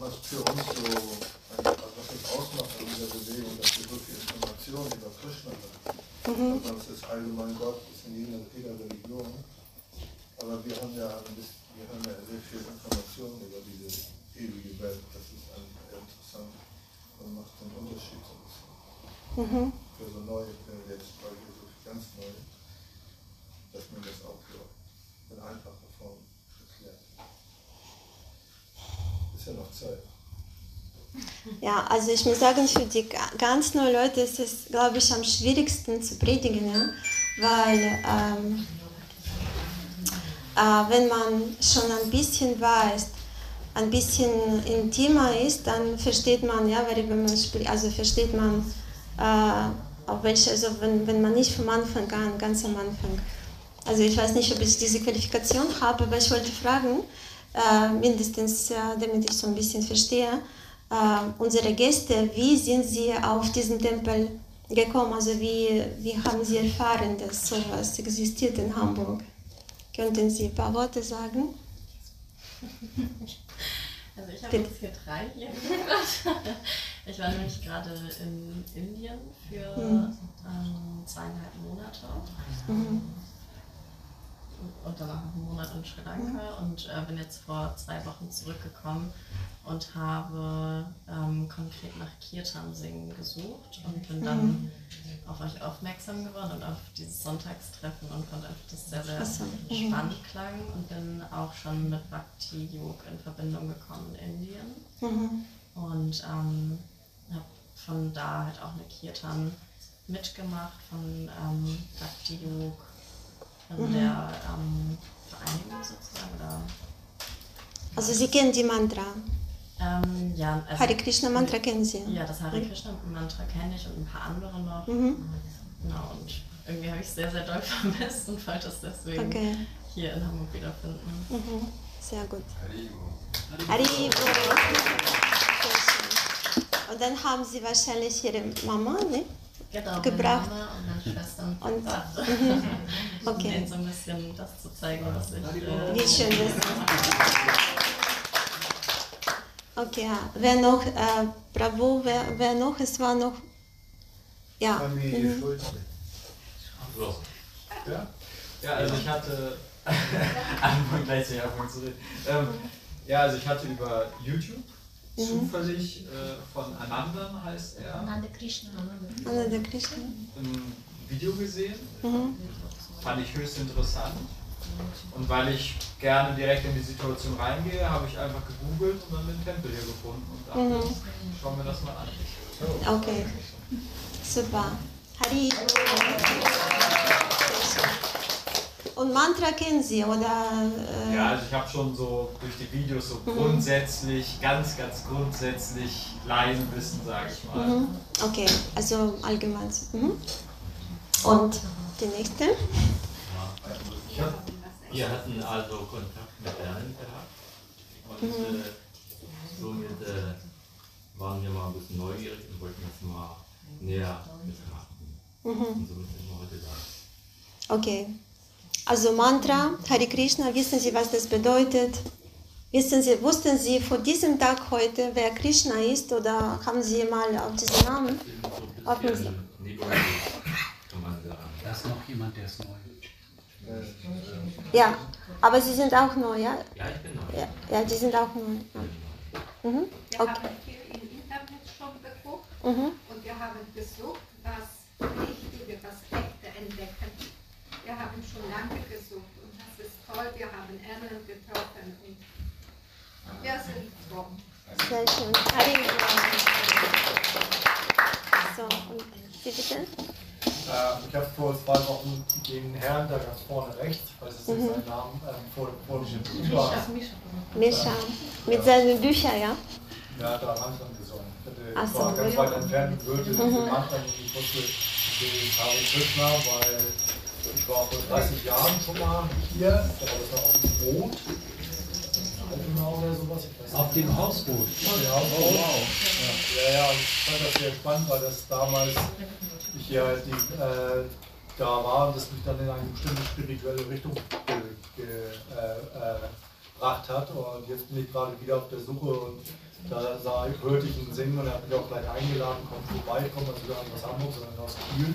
was für uns so, also was das ausmacht an dieser Bewegung, dass wir so viel Information über Krishna haben. mhm. Sonst ist allgemein Gott, ist in jeder, jeder Religion. Aber wir haben ja ein bisschen, wir haben ja sehr viel Information über diese ewige Welt. Das ist eher interessant und macht den Unterschied so ein bisschen Mhm. für so neue Fälle jetzt, weil hier so ganz neu, dass man das auch so in einfacher Form erklärt. Ist ja noch Zeit. Ja, also ich muss sagen, für die ga- ganz neuen Leute ist es, glaube ich, am schwierigsten zu predigen, ja? weil ähm, äh, wenn man schon ein bisschen weiß, ein bisschen intimer ist, dann versteht man, ja, worüber man spricht, also versteht man, äh, auf welche, also wenn, wenn man nicht vom Anfang an, ganz am Anfang. Also ich weiß nicht, ob ich diese Qualifikation habe, aber ich wollte fragen, äh, mindestens äh, damit ich so ein bisschen verstehe, äh, unsere Gäste, wie sind sie auf diesen Tempel gekommen? Also wie, wie haben sie erfahren, dass sowas existiert in Hamburg? Könnten Sie ein paar Worte sagen? [LAUGHS] Also ich habe uns hier drei [LAUGHS] hier. Ich war nämlich gerade in Indien für Mhm. ähm, zweieinhalb Monate Mhm. Und danach noch einen Monat in Sri Lanka und äh, bin jetzt vor zwei Wochen zurückgekommen und habe ähm, konkret nach Kirtan singen gesucht und bin dann auf euch aufmerksam geworden und auf dieses Sonntagstreffen und fand einfach, dass es sehr, sehr mhm. spannend klang und bin auch schon mit Bhakti Yoga in Verbindung gekommen in Indien. Mhm. Und ähm, habe von da halt auch eine Kirtan mitgemacht von ähm, Bhakti Yoga, von Mhm. der ähm, Vereinigung sozusagen. Oder, Also Sie kennen die Mantra. ähm, ja, also, Hare Krishna Mantra kennen Sie. Ja, das Hare Krishna Mantra kenne ich und ein paar andere noch. Mhm. Genau, und irgendwie habe ich es sehr, sehr doll [LAUGHS] vermisst und wollte es deswegen Okay. hier in Hamburg wiederfinden. Mhm. Sehr gut. Haribo. Haribo. Schön. Und dann haben Sie wahrscheinlich Ihre Mama, ne? Genau, Mama und meine Schwester [LAUGHS] und. Mhm. [LAUGHS] Um Okay. so ein bisschen das zu zeigen, was ich. Äh, Wie schön das ist. Okay, ja. Wer noch? Äh, bravo, wer, wer noch? Es war noch. Ja. Familie Mhm. Schulze. So. Ja? Ja, also ich hatte. Anfang gleich zu Anfang zu reden. Ähm, ja, also ich hatte über YouTube zufällig äh, von Anandan heißt er, Nanda Krishna. Der Krishna. ein Video gesehen. Mhm. Fand ich höchst interessant. Und weil ich gerne direkt in die Situation reingehe, habe ich einfach gegoogelt und dann den Tempel hier gefunden und dachte, Mhm. schauen wir das mal an. Okay. Super. Hari. Und Mantra kennen Sie, oder? Äh, Ja, also ich habe schon so durch die Videos so grundsätzlich, ganz, ganz grundsätzlich Laienwissen, sage ich mal. Mhm. Okay, also allgemein. Mhm. Und die nächste? Ich hab, Wir hatten also Kontakt mit Lernen gehabt und äh, somit äh, waren wir mal ein bisschen neugierig und wollten das mal näher betrachten. Und somit sind wir heute da. Okay. Also Mantra, Hare Krishna, wissen Sie, was das bedeutet? Wissen Sie, wussten Sie vor diesem Tag heute, wer Krishna ist oder haben Sie mal auf diesen Namen? Wir sind so Auf ein bisschen nebulös, kann man sagen. Da ist noch jemand, der ist neu. Ja, aber Sie sind auch neu, ja? Ja, ich bin neu. Ja, ja die sind auch neu. Ja. Mhm. Wir Okay. haben viel im Internet schon geguckt Mhm. und wir haben gesucht, was Richtige, was Echte entdecken. Wir haben schon lange gesucht und das ist toll. Wir haben Engel getroffen und wir sind froh. Sehr schön. So, und Sie bitte? Äh, ich habe vor zwei Wochen den Herrn da ganz vorne rechts, ich weiß jetzt nicht seinen Namen, ähm, vor, dem Über, Mischa. Mit seinen Büchern, ja? ja, da Mantram gesungen. Ich hatte, Ach so. war ganz weit entfernt diese Mantram und ich wusste, okay, Hare Krishna, weil ich war vor 30 Jahren schon mal hier, da war das noch auf dem Boot, sowas, nicht. Auf dem Hausboot. Ja, oh, wow. Ja, ja, und ich fand das sehr spannend, weil das damals ich ja die, äh, da war und das mich dann in eine bestimmte spirituelle Richtung ge, ge, äh, äh, gebracht hat. Und jetzt bin ich gerade wieder auf der Suche und da sah, hörte ich ihn singen und er hat mich auch gleich eingeladen, komm vorbei, komm also wieder aus Hamburg, sondern aus Kiel.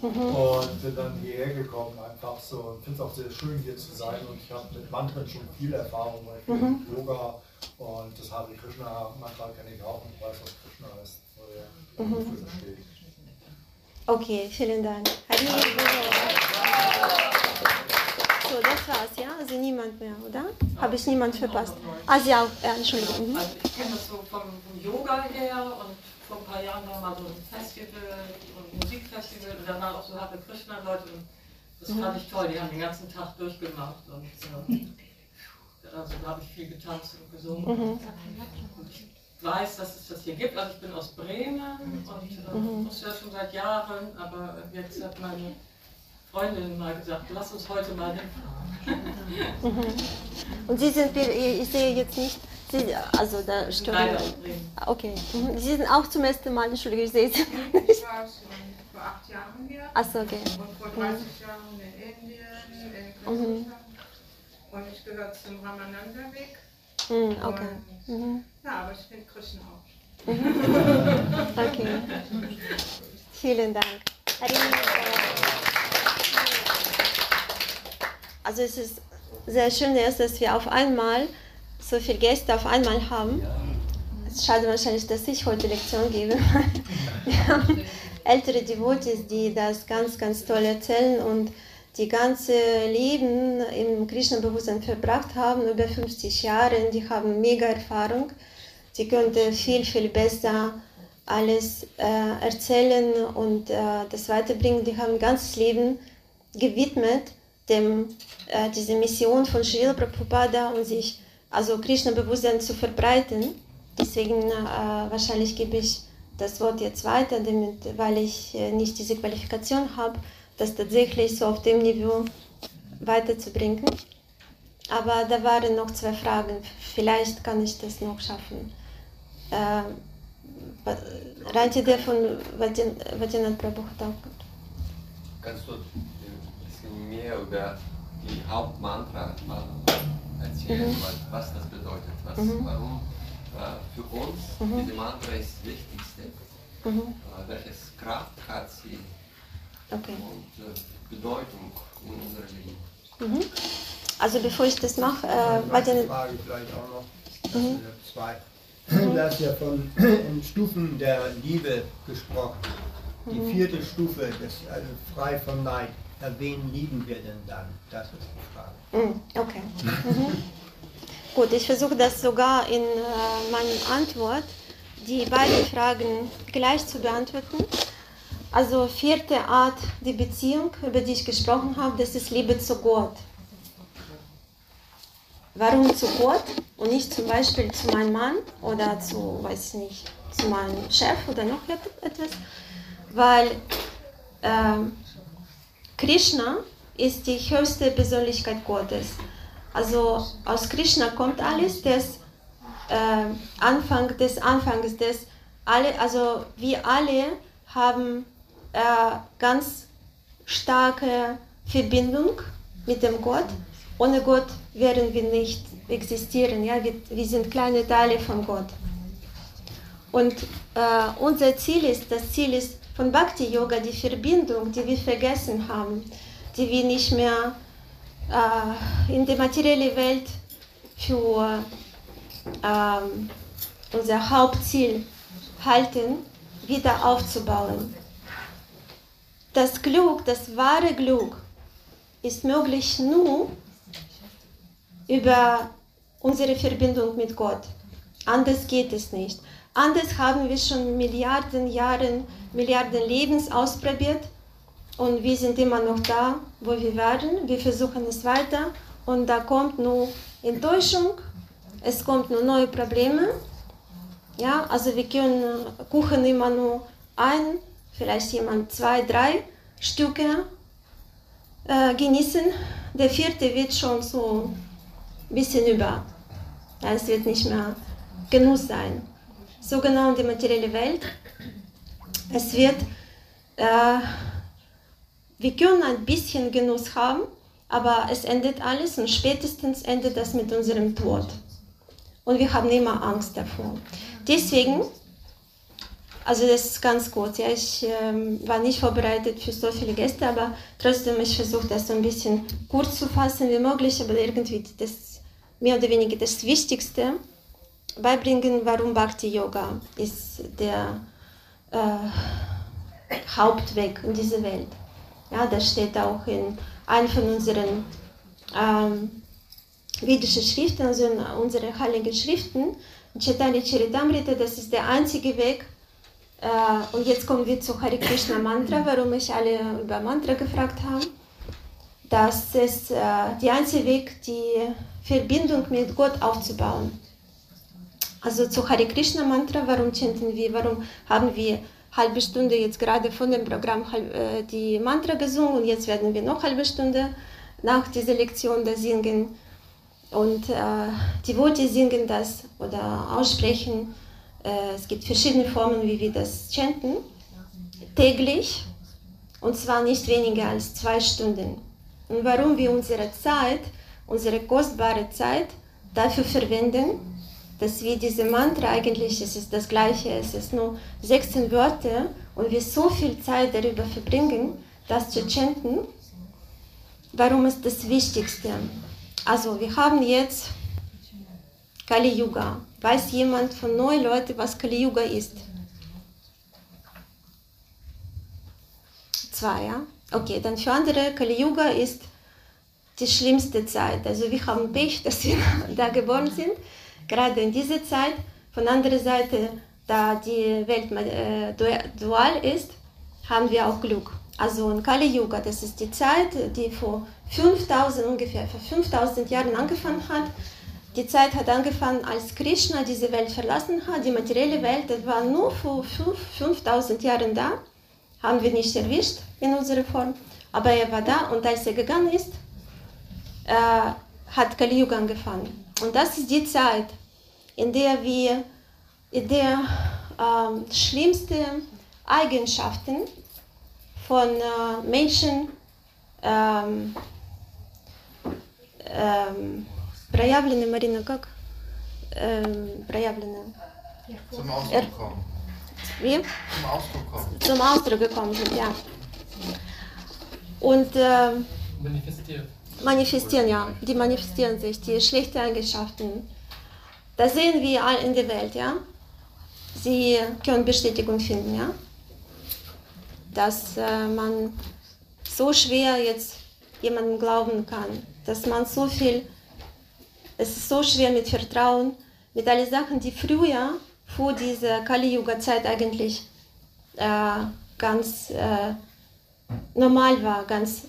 Und bin dann hierher gekommen, einfach so. Und finde es auch sehr schön hier zu sein. Und ich habe mit Mantren schon viel Erfahrung, weil ich bin Yoga und das Hare Krishna Mantra kenne ich auch und weiß, was Krishna ist, weil er mhm. Okay, vielen Dank. So, das war's, ja? Also niemand mehr, oder? Habe ich niemand verpasst? Ah, Sie auch, ja, Entschuldigung. Mhm. Also ich kenne das so vom, vom Yoga her und vor ein paar Jahren war mal so ein Festival, ein Musikfestival und da waren auch so Hare Krishna Leute und das fand ich toll, die haben den ganzen Tag durchgemacht und äh, also da habe ich viel getanzt und gesungen. Und ich weiß, dass es das hier gibt, also ich bin aus Bremen und äh, wusste ja schon seit Jahren, aber jetzt hat meine Freundin mal gesagt, lass uns heute mal hinfahren. Und Sie sind, ich sehe jetzt nicht, Sie, also stehen. aus Bremen. Okay, mhm. Sie sind auch zum ersten Mal, Entschuldigung, ich sehe Sie. [LAUGHS] Ich war schon vor acht Jahren hier Achso, okay. und vor 30 Jahren in Indien, in Kalkutta. Und ich gehöre zum Ramananda-Weg. Mhm, okay. Mhm. Ja, aber ich finde Krishna auch. [LAUGHS] Okay. [LAUGHS] Vielen Dank. Also es ist sehr schön, erst, dass wir auf einmal so viele Gäste auf einmal haben. Es ist schade wahrscheinlich, dass ich heute Lektion gebe. Wir [LAUGHS] haben ältere Devotees, die das ganz, ganz toll erzählen und die ganze Leben im Krishna-Bewusstsein verbracht haben, über 50 Jahre. Die haben mega Erfahrung. Die könnten viel, viel besser alles äh, erzählen und äh, das weiterbringen. Die haben ganzes Leben gewidmet, dem, äh, diese Mission von Srila Prabhupada und sich also Krishna-Bewusstsein zu verbreiten. Deswegen äh, wahrscheinlich gebe ich das Wort jetzt weiter, damit, weil ich äh, nicht diese Qualifikation habe, das tatsächlich so auf dem Niveau weiterzubringen. Aber da waren noch zwei Fragen. Vielleicht kann ich das noch schaffen. Äh, reine Idee von Vajjanat Prabhu hat auch. Kannst du ein bisschen mehr über die Hauptmantra mal erzählen, Mhm. was, was das bedeutet? Was, Mhm. Warum äh, für uns Mhm. diese Mantra ist das Wichtigste? Mhm. Äh, welches Kraft hat sie Okay. und äh, Bedeutung in unserem Leben? Mhm. Also bevor ich das mache, äh, Eine Vajjanat Frage vielleicht auch noch. Mhm. zwei. Du hast ja von [CLEARS THROAT] Stufen der Liebe gesprochen. Die Mhm. vierte Stufe, das, also frei von Neid. Ja, wen lieben wir denn dann? Das ist die Frage. Mm, Okay. Mhm. Gut, ich versuche das sogar in äh, meiner Antwort, die beiden Fragen gleich zu beantworten. Also vierte Art, die Beziehung, über die ich gesprochen habe, das ist Liebe zu Gott. Warum zu Gott und nicht zum Beispiel zu meinem Mann oder zu, weiß ich nicht, zu meinem Chef oder noch et- etwas? Weil ähm, Krishna ist die höchste Persönlichkeit Gottes. Also aus Krishna kommt alles, das äh, Anfang des Anfangs, des alle, also wir alle haben äh, ganz starke Verbindung mit dem Gott. Ohne Gott wären wir nicht existieren. Ja? Wir, wir sind kleine Teile von Gott. Und äh, unser Ziel ist, das Ziel ist von Bhakti Yoga die Verbindung, die wir vergessen haben, die wir nicht mehr äh, in der materiellen Welt für ähm, unser Hauptziel halten, wieder aufzubauen. Das Glück, das wahre Glück, ist möglich nur über unsere Verbindung mit Gott. Anders geht es nicht. Anders haben wir schon Milliarden Jahre, Milliarden Lebens ausprobiert und wir sind immer noch da, wo wir waren. Wir versuchen es weiter und da kommt nur Enttäuschung, es kommt nur neue Probleme. Ja, also wir können Kuchen immer nur ein, vielleicht jemand zwei, drei Stücke äh, genießen. Der vierte wird schon so ein bisschen über. Ja, es wird nicht mehr Genuss sein. So genau in der materiellen Welt. Es wird, äh, wir können ein bisschen Genuss haben, aber es endet alles und spätestens endet das mit unserem Tod. Und wir haben immer Angst davor. Deswegen, also das ist ganz gut, ja, ich ähm, war nicht vorbereitet für so viele Gäste, aber trotzdem, ich versuche das so ein bisschen kurz zu fassen wie möglich, aber irgendwie das mehr oder weniger das Wichtigste beibringen, warum Bhakti Yoga ist der äh, Hauptweg in dieser Welt. Ja, das steht auch in einem von unseren ähm, vedischen Schriften, also in unseren heiligen Schriften, Chaitanya Charitamrita, das ist der einzige Weg. Äh, und jetzt kommen wir zu Hare Krishna Mantra, warum ich alle über Mantra gefragt habe. Das ist äh, der einzige Weg, die Verbindung mit Gott aufzubauen. Also zu Hare Krishna Mantra, warum chanten wir, warum haben wir halbe Stunde jetzt gerade von dem Programm äh, die Mantra gesungen und jetzt werden wir noch halbe Stunde nach dieser Lektion da singen. Und äh, die Worte singen das oder aussprechen. Äh, es gibt verschiedene Formen, wie wir das chanten. Täglich. Und zwar nicht weniger als zwei Stunden. Und warum wir unsere Zeit, unsere kostbare Zeit dafür verwenden, dass wir diese Mantra eigentlich, es ist das gleiche, es ist nur 16 Wörter und wir so viel Zeit darüber verbringen, das zu chanten. Warum ist das Wichtigste? Also wir haben jetzt Kali Yuga. Weiß jemand von neuen Leuten, was Kali Yuga ist? Zwei, ja? Okay, dann für andere, Kali Yuga ist die schlimmste Zeit. Also wir haben Pech, dass wir [LAUGHS] da geboren sind, gerade in dieser Zeit. Von anderer Seite, da die Welt äh, dual ist, haben wir auch Glück. Also in Kali Yuga, das ist die Zeit, die vor 5000 ungefähr, vor 5000 Jahren angefangen hat. Die Zeit hat angefangen, als Krishna diese Welt verlassen hat. Die materielle Welt, das war nur vor 5000 Jahren da. Haben wir nicht erwischt in unserer Form. Aber er war da und als er gegangen ist, äh, hat Kali Yuga angefangen. Und das ist die Zeit, in der wir, in der ähm, schlimmsten Eigenschaften von äh, Menschen ähm, ähm, проявлены, Марина, как? Ähm, проявлены. Zum Er- Ausdruck kommen. Wie? Zum Ausdruck kommen. Zum Ausdruck gekommen sind, ja. Und ähm, Manifestiert. manifestieren, ja, die manifestieren sich, die schlechten Eigenschaften. Das sehen wir all in der Welt, ja. Sie können Bestätigung finden, ja. Dass äh, man so schwer jetzt jemandem glauben kann, dass man so viel, es ist so schwer mit Vertrauen, mit allen Sachen, die früher vor dieser Kali-Yuga-Zeit eigentlich äh, ganz äh, normal war, ganz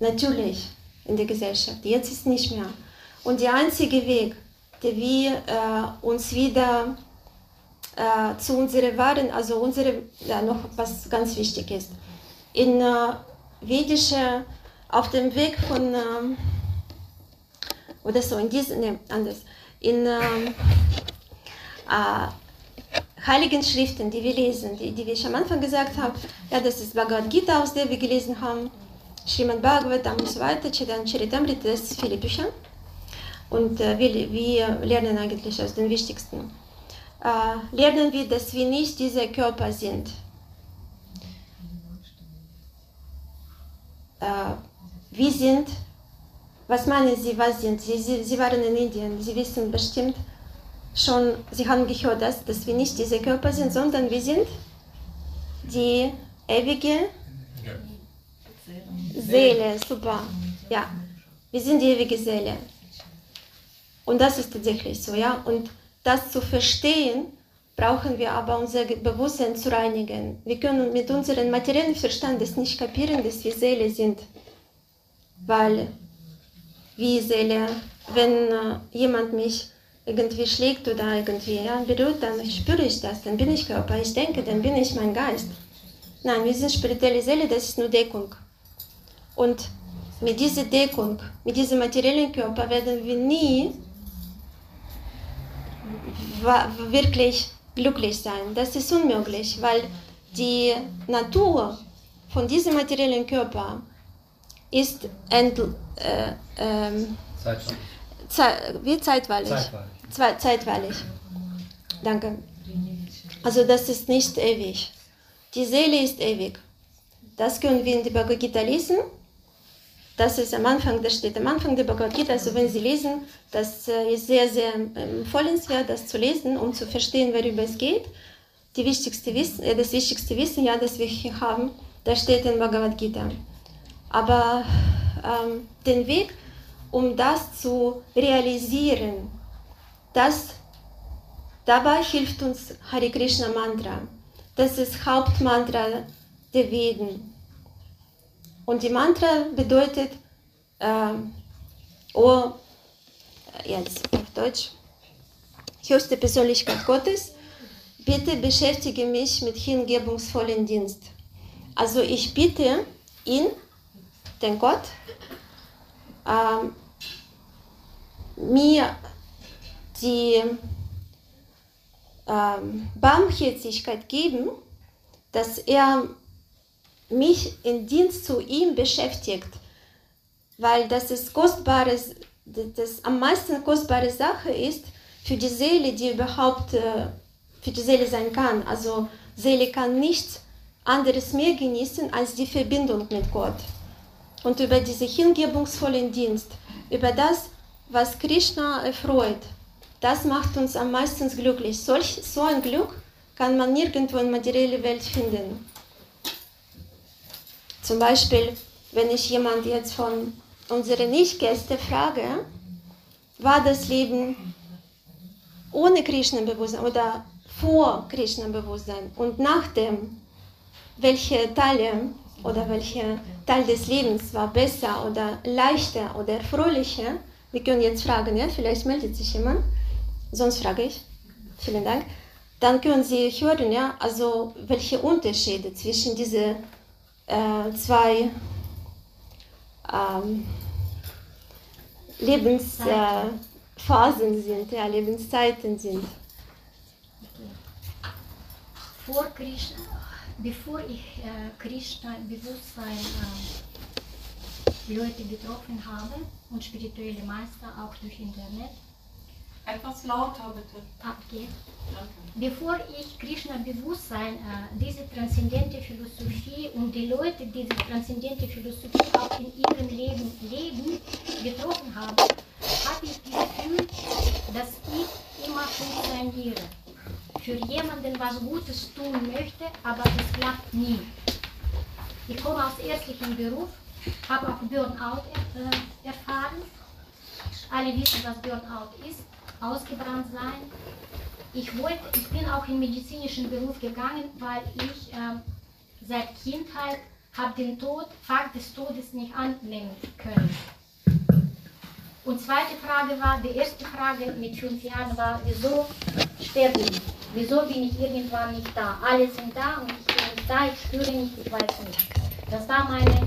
natürlich in der Gesellschaft. Jetzt ist nicht mehr. Und der einzige Weg, der wir äh, uns wieder äh, zu unseren Wahren, also unsere, ja, noch was ganz wichtig ist, in äh, vedische, auf dem Weg von, ähm, oder so, in diesem, ne, anders, in ähm, äh, heiligen Schriften, die wir lesen, die, die schon am Anfang gesagt haben, ja, das ist Bhagavad Gita, aus der wir gelesen haben, Srimad Bhagavatam und so weiter, Chidan Charitamrita, das sind viele Bücher. Und äh, wir, wir lernen eigentlich aus den wichtigsten. Äh, lernen wir, dass wir nicht dieser Körper sind. Äh, wir sind, was meinen Sie, was sind Sie? Sie, Sie waren in Indien, Sie wissen bestimmt schon, Sie haben gehört, dass, dass wir nicht dieser Körper sind, sondern wir sind die ewige Seele, super. Ja, wir sind die ewige Seele. Und das ist tatsächlich so, ja. Und das zu verstehen, brauchen wir aber unser Bewusstsein zu reinigen. Wir können mit unserem materiellen Verstand das nicht kapieren, dass wir Seele sind. Weil wie Seele, wenn äh, jemand mich irgendwie schlägt oder irgendwie ja, berührt, dann spüre ich das, dann bin ich Körper, ich denke, dann bin ich mein Geist. Nein, wir sind spirituelle Seele, das ist nur Deckung. Und mit dieser Deckung, mit diesem materiellen Körper werden wir nie wirklich glücklich sein. Das ist unmöglich, weil die Natur von diesem materiellen Körper ist ent, äh, ähm, Zeitweilig. Ze wie zeitweilig. Zeitweilig. Zwei, zeitweilig. Danke. Also das ist nicht ewig. Die Seele ist ewig. Das können wir in der Bhagavad Gita lesen. Das ist am Anfang, das steht am Anfang der Bhagavad Gita. Also wenn Sie lesen, das äh, ist sehr, sehr ähm, empfehlenswert, das zu lesen, um zu verstehen, worüber es geht. Die wichtigste Wissen, äh, das wichtigste Wissen, ja, das wir hier haben, das steht in Bhagavad Gita. Aber ähm, den Weg, um das zu realisieren, das dabei hilft uns Hare Krishna Mantra. Das ist Hauptmantra der Veden. Und die Mantra bedeutet, ähm, oh, jetzt auf Deutsch, höchste Persönlichkeit Gottes, bitte beschäftige mich mit hingebungsvollen Dienst. Also ich bitte ihn, den Gott, ähm, mir die ähm, Barmherzigkeit geben, dass er mich in Dienst zu ihm beschäftigt, weil das ist kostbares, das, am meisten kostbare Sache ist für die Seele, die überhaupt äh, für die Seele sein kann. Also Seele kann nichts anderes mehr genießen als die Verbindung mit Gott. Und über diesen hingebungsvollen Dienst, über das, was Krishna erfreut, das macht uns am meisten glücklich. Solch, so ein Glück kann man nirgendwo in materieller Welt finden. Zum Beispiel, wenn ich jemand jetzt von unseren Nicht-Gästen frage, war das Leben ohne Krishna-Bewusstsein oder vor Krishna-Bewusstsein und nach dem, welche Teile oder welcher Teil des Lebens war besser oder leichter oder erfreulicher? Wir können jetzt fragen, ja? vielleicht meldet sich jemand, sonst frage ich. Vielen Dank. Dann können Sie hören, ja, also welche Unterschiede zwischen diesen äh, zwei ähm, Lebensphasen äh, sind, ja, Lebenszeiten sind. vor Krishna, bevor ich äh, Krishna-Bewusstsein äh, Leute getroffen habe und spirituelle Meister auch durch Internet. Etwas lauter bitte. Abgeht. Danke. Bevor ich Krishna-Bewusstsein, äh, diese transzendente Philosophie und die Leute, die diese transzendente Philosophie auch in ihrem Leben leben, getroffen habe, hatte ich das Gefühl, dass ich immer funktioniere. Für jemanden was Gutes tun möchte, aber es klappt nie. Ich komme aus ärztlichem Beruf, habe auch Burnout äh, erfahren. Alle wissen, was Burnout ist, ausgebrannt sein. Ich, wollte, ich bin auch in den medizinischen Beruf gegangen, weil ich äh, seit Kindheit habe den Tod, Fakt des Todes nicht annehmen können. Und zweite Frage war, die erste Frage mit fünf Jahren war, wieso sterbe ich? Wieso bin ich irgendwann nicht da? Alle sind da und ich bin nicht da, ich spüre nicht, ich weiß nicht. Das war meine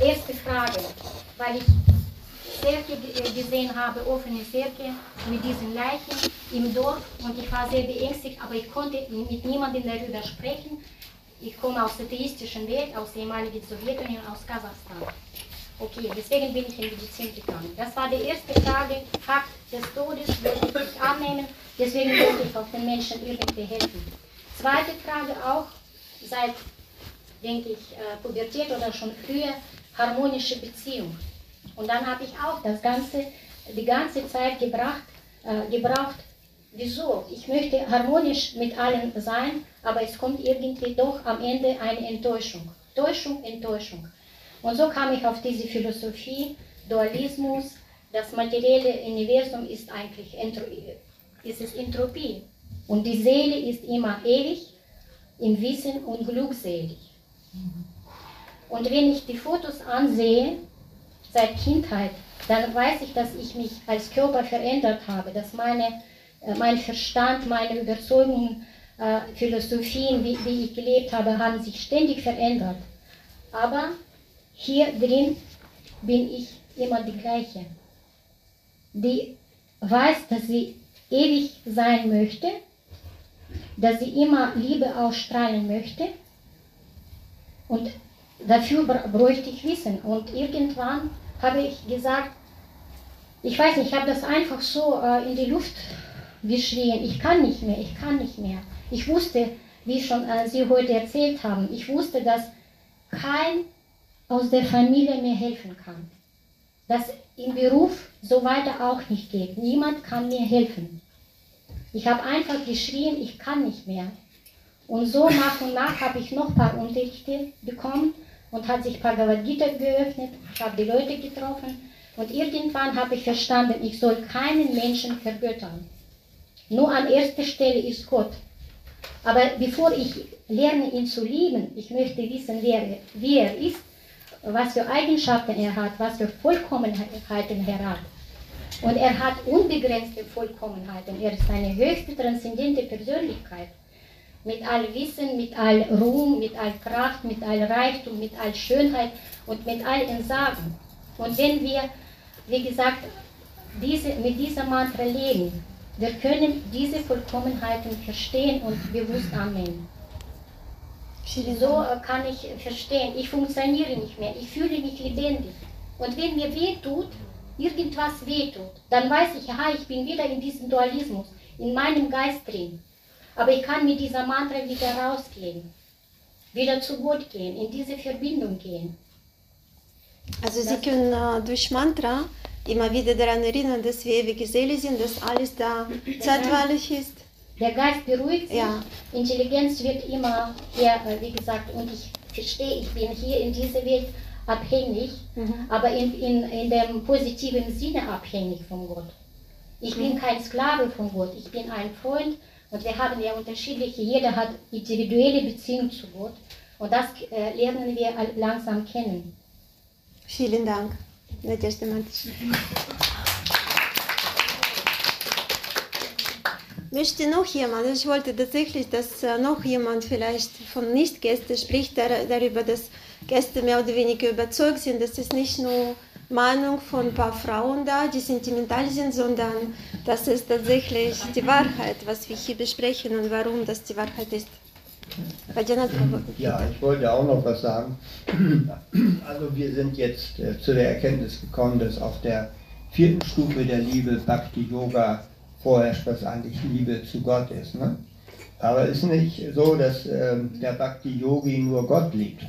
erste Frage, weil ich Serke ge- gesehen habe, offene Serke mit diesen Leichen im Dorf und ich war sehr beängstigt, aber ich konnte mit niemandem darüber sprechen. Ich komme aus der theistischen Welt, aus der ehemaligen Sowjetunion, aus Kasachstan. Okay, deswegen bin ich in Medizin gegangen. Das war die erste Frage, Fakt des Todes, würde ich nicht annehmen, deswegen wollte ich auch den Menschen irgendwie helfen. Zweite Frage auch, seit, denke ich, äh, Pubertät oder schon früher, harmonische Beziehung. Und dann habe ich auch das Ganze, die ganze Zeit gebracht, äh, gebraucht, wieso? Ich möchte harmonisch mit allen sein, aber es kommt irgendwie doch am Ende eine Enttäuschung. Täuschung, Enttäuschung. Und so kam ich auf diese Philosophie, Dualismus, das materielle Universum ist eigentlich Entro ist es Entropie. Und die Seele ist immer ewig, im Wissen und glückselig. Und wenn ich die Fotos ansehe, seit Kindheit, dann weiß ich, dass ich mich als Körper verändert habe, dass meine, äh, mein Verstand, meine Überzeugungen, äh, Philosophien, wie, wie ich gelebt habe, haben sich ständig verändert. Aber hier drin bin ich immer die gleiche, die weiß, dass sie ewig sein möchte, dass sie immer Liebe ausstrahlen möchte und dafür br- bräuchte ich Wissen. Und irgendwann habe ich gesagt, ich weiß nicht, ich habe das einfach so äh, in die Luft geschrien, ich kann nicht mehr, ich kann nicht mehr. Ich wusste, wie schon äh, Sie heute erzählt haben, ich wusste, dass kein aus der Familie mir helfen kann. Dass im Beruf so weiter auch nicht geht. Niemand kann mir helfen. Ich habe einfach geschrien, ich kann nicht mehr. Und so nach und nach habe ich noch ein paar Unterrichte bekommen und hat sich Bhagavad Gita geöffnet. Ich habe die Leute getroffen und irgendwann habe ich verstanden, ich soll keinen Menschen vergöttern. Nur an erster Stelle ist Gott. Aber bevor ich lerne, ihn zu lieben, ich möchte wissen, wer, wie er ist, was für Eigenschaften er hat, was für Vollkommenheiten er hat. Und er hat unbegrenzte Vollkommenheiten. Er ist eine höchste transzendente Persönlichkeit. Mit all Wissen, mit all Ruhm, mit all Kraft, mit all Reichtum, mit all Schönheit und mit all Entsagen. Und wenn wir, wie gesagt, diese, mit dieser Mantra leben, wir können diese Vollkommenheiten verstehen und bewusst annehmen. So kann ich verstehen, ich funktioniere nicht mehr, ich fühle mich lebendig. Und wenn mir weh tut, irgendwas weh tut, dann weiß ich, aha, ich bin wieder in diesem Dualismus, in meinem Geist drin. Aber ich kann mit dieser Mantra wieder rausgehen, wieder zu Gott gehen, in diese Verbindung gehen. Also Sie können äh, durch Mantra immer wieder daran erinnern, dass wir ewige Seele sind, dass alles da zeitweilig ist. Der Geist beruhigt sich, Ja. Intelligenz wird immer eher, äh, wie gesagt, und ich verstehe, ich bin hier in dieser Welt abhängig, aber in, in, in dem positiven Sinne abhängig von Gott. Ich bin kein Sklave von Gott, ich bin ein Freund und wir haben ja unterschiedliche, jeder hat individuelle Beziehung zu Gott. Und das äh, lernen wir langsam kennen. Vielen Dank, Nadezhda Möchte noch jemand, ich wollte tatsächlich, dass äh, noch jemand vielleicht von Nichtgästen spricht darüber, dass Gäste mehr oder weniger überzeugt sind, dass es nicht nur Meinung von ein paar Frauen da, die sentimental sind, sondern das ist tatsächlich die Wahrheit, was wir hier besprechen und warum das die Wahrheit ist. Ja, ich wollte auch noch was sagen. Also wir sind jetzt äh, zu der Erkenntnis gekommen, dass auf der vierten Stufe der Liebe Bhakti Yoga vorherrscht, was eigentlich Liebe zu Gott ist. Ne? Aber es ist nicht so, dass äh, der Bhakti Yogi nur Gott liebt.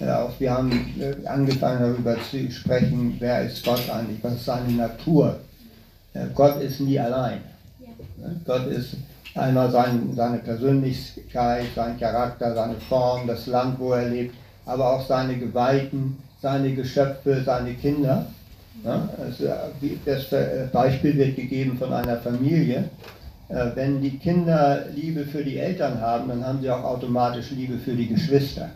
Ja, auch wir haben äh, angefangen darüber zu sprechen, wer ist Gott eigentlich, was ist seine Natur. Gott ist nie allein. Ja, Gott ist einmal sein, seine Persönlichkeit, sein Charakter, seine Form, das Land, wo er lebt, aber auch seine Geweihten, seine Geschöpfe, seine Kinder. Ja, also das Beispiel wird gegeben von einer Familie. Äh, wenn die Kinder Liebe für die Eltern haben, dann haben sie auch automatisch Liebe für die Geschwister.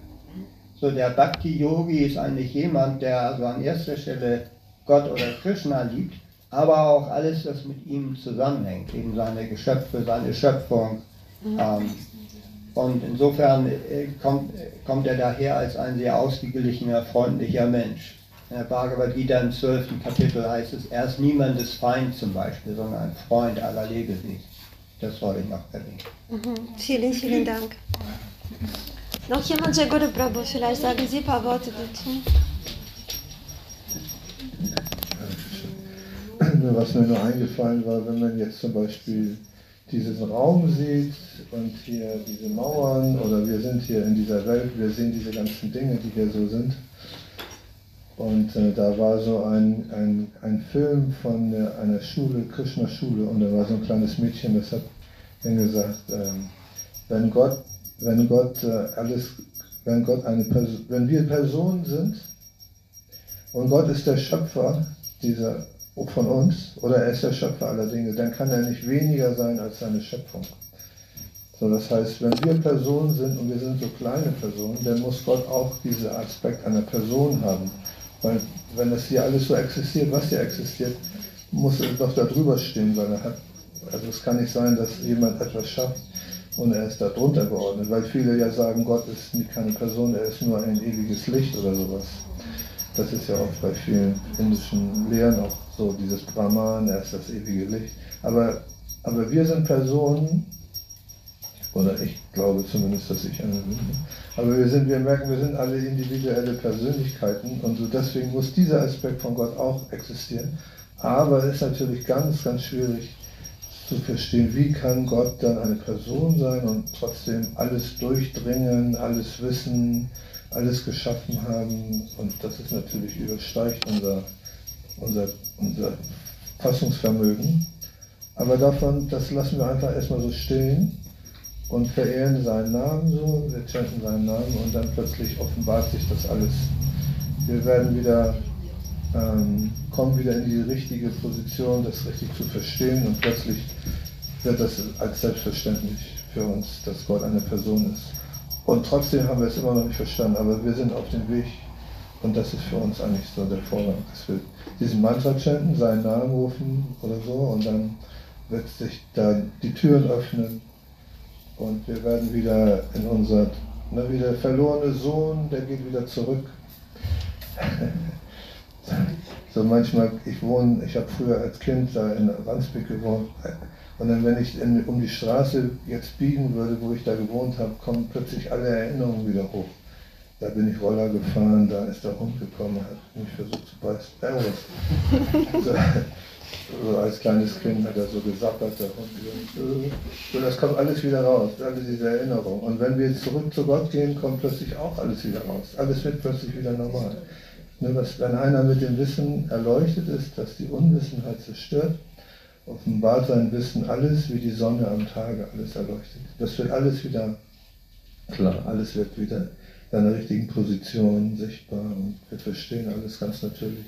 So der Bhakti Yogi ist eigentlich jemand, der also an erster Stelle Gott oder Krishna liebt, aber auch alles, was mit ihm zusammenhängt, eben seine Geschöpfe, seine Schöpfung. Ähm, und insofern äh, kommt, kommt er daher als ein sehr ausgeglichener, freundlicher Mensch. In der Bhagavad Gita im 12. Kapitel heißt es, er ist niemandes Feind zum Beispiel, sondern ein Freund aller Lebewesen. Das wollte ich noch erwähnen. Mhm. Vielen, vielen Dank. Noch jemand, Guru Prabhu, vielleicht sagen Sie ein paar Worte dazu. Was mir nur eingefallen war, wenn man jetzt zum Beispiel diesen Raum sieht und hier diese Mauern oder wir sind hier in dieser Welt, wir sehen diese ganzen Dinge, die hier so sind. Und äh, da war so ein, ein, ein Film von äh, einer Schule, Krishna Schule, und da war so ein kleines Mädchen, das hat dann gesagt, äh, wenn Gott wenn Gott äh, alles, wenn Gott eine Person, wenn wir Personen sind und Gott ist der Schöpfer dieser von uns oder er ist der Schöpfer aller Dinge, dann kann er nicht weniger sein als seine Schöpfung. So, das heißt, wenn wir Personen sind und wir sind so kleine Personen, dann muss Gott auch diesen Aspekt einer Person haben. Weil wenn das hier alles so existiert, was hier existiert, muss er doch da drüber stehen, weil er hat, also es kann nicht sein, dass jemand etwas schafft, und er ist darunter geordnet, weil viele ja sagen, Gott ist keine Person, er ist nur ein ewiges Licht oder sowas. Das ist ja auch bei vielen indischen Lehren auch so, dieses Brahman, er ist das ewige Licht. Aber, aber wir sind Personen, oder ich glaube zumindest, dass ich eine bin, aber wir, sind, wir merken, wir sind alle individuelle Persönlichkeiten und so deswegen muss dieser Aspekt von Gott auch existieren. Aber es ist natürlich ganz, ganz schwierig, zu verstehen, wie kann Gott dann eine Person sein und trotzdem alles durchdringen, alles wissen, alles geschaffen haben. Und das ist natürlich übersteigt unser, unser, unser Fassungsvermögen. Aber davon, das lassen wir einfach erstmal so stehen und verehren seinen Namen so, wir chanten seinen Namen und dann plötzlich offenbart sich das alles. Wir werden wieder ähm, kommen wieder in die richtige Position, das richtig zu verstehen und plötzlich wird das als selbstverständlich für uns, dass Gott eine Person ist. Und trotzdem haben wir es immer noch nicht verstanden, aber wir sind auf dem Weg und das ist für uns eigentlich so der Vorgang, dass wir diesen Mantra chanten, seinen Namen rufen oder so und dann wird sich da die Türen öffnen und wir werden wieder in unser, ne, wie der verlorene Sohn, der geht wieder zurück. [LAUGHS] So manchmal, ich wohne, ich habe früher als Kind da in Wandsbek gewohnt. Und dann, wenn ich in, um die Straße jetzt biegen würde, wo ich da gewohnt habe, kommen plötzlich alle Erinnerungen wieder hoch. Da bin ich Roller gefahren, da ist der Hund gekommen, hat mich versucht zu beißen. Äh, so, so, als kleines Kind hat er so gesappert, der Hund. So, das kommt alles wieder raus, alle diese Erinnerungen. Und wenn wir zurück zu Gott gehen, kommt plötzlich auch alles wieder raus. Alles wird plötzlich wieder normal. Ne, was, wenn einer mit dem Wissen erleuchtet ist, dass die Unwissenheit zerstört, offenbart sein Wissen alles wie die Sonne am Tage, alles erleuchtet. Das wird alles wieder klar, alles wird wieder in seiner richtigen Position sichtbar und wir verstehen alles ganz natürlich.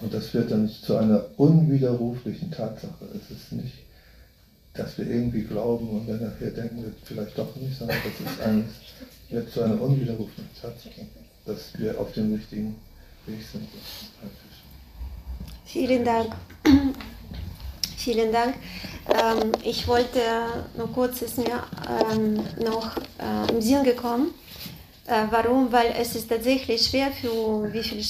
Und das wird dann zu einer unwiderruflichen Tatsache. Es ist nicht, dass wir irgendwie glauben und dann nachher denken wir vielleicht doch nicht, sondern das ist eines, wird zu einer unwiderruflichen Tatsache, dass wir auf dem richtigen Vielen Dank. Vielen Dank. Ähm, ich wollte nur kurz, ist mir ähm, noch äh, im Sinn gekommen. Äh, warum? Weil es ist tatsächlich schwer für, wie viel,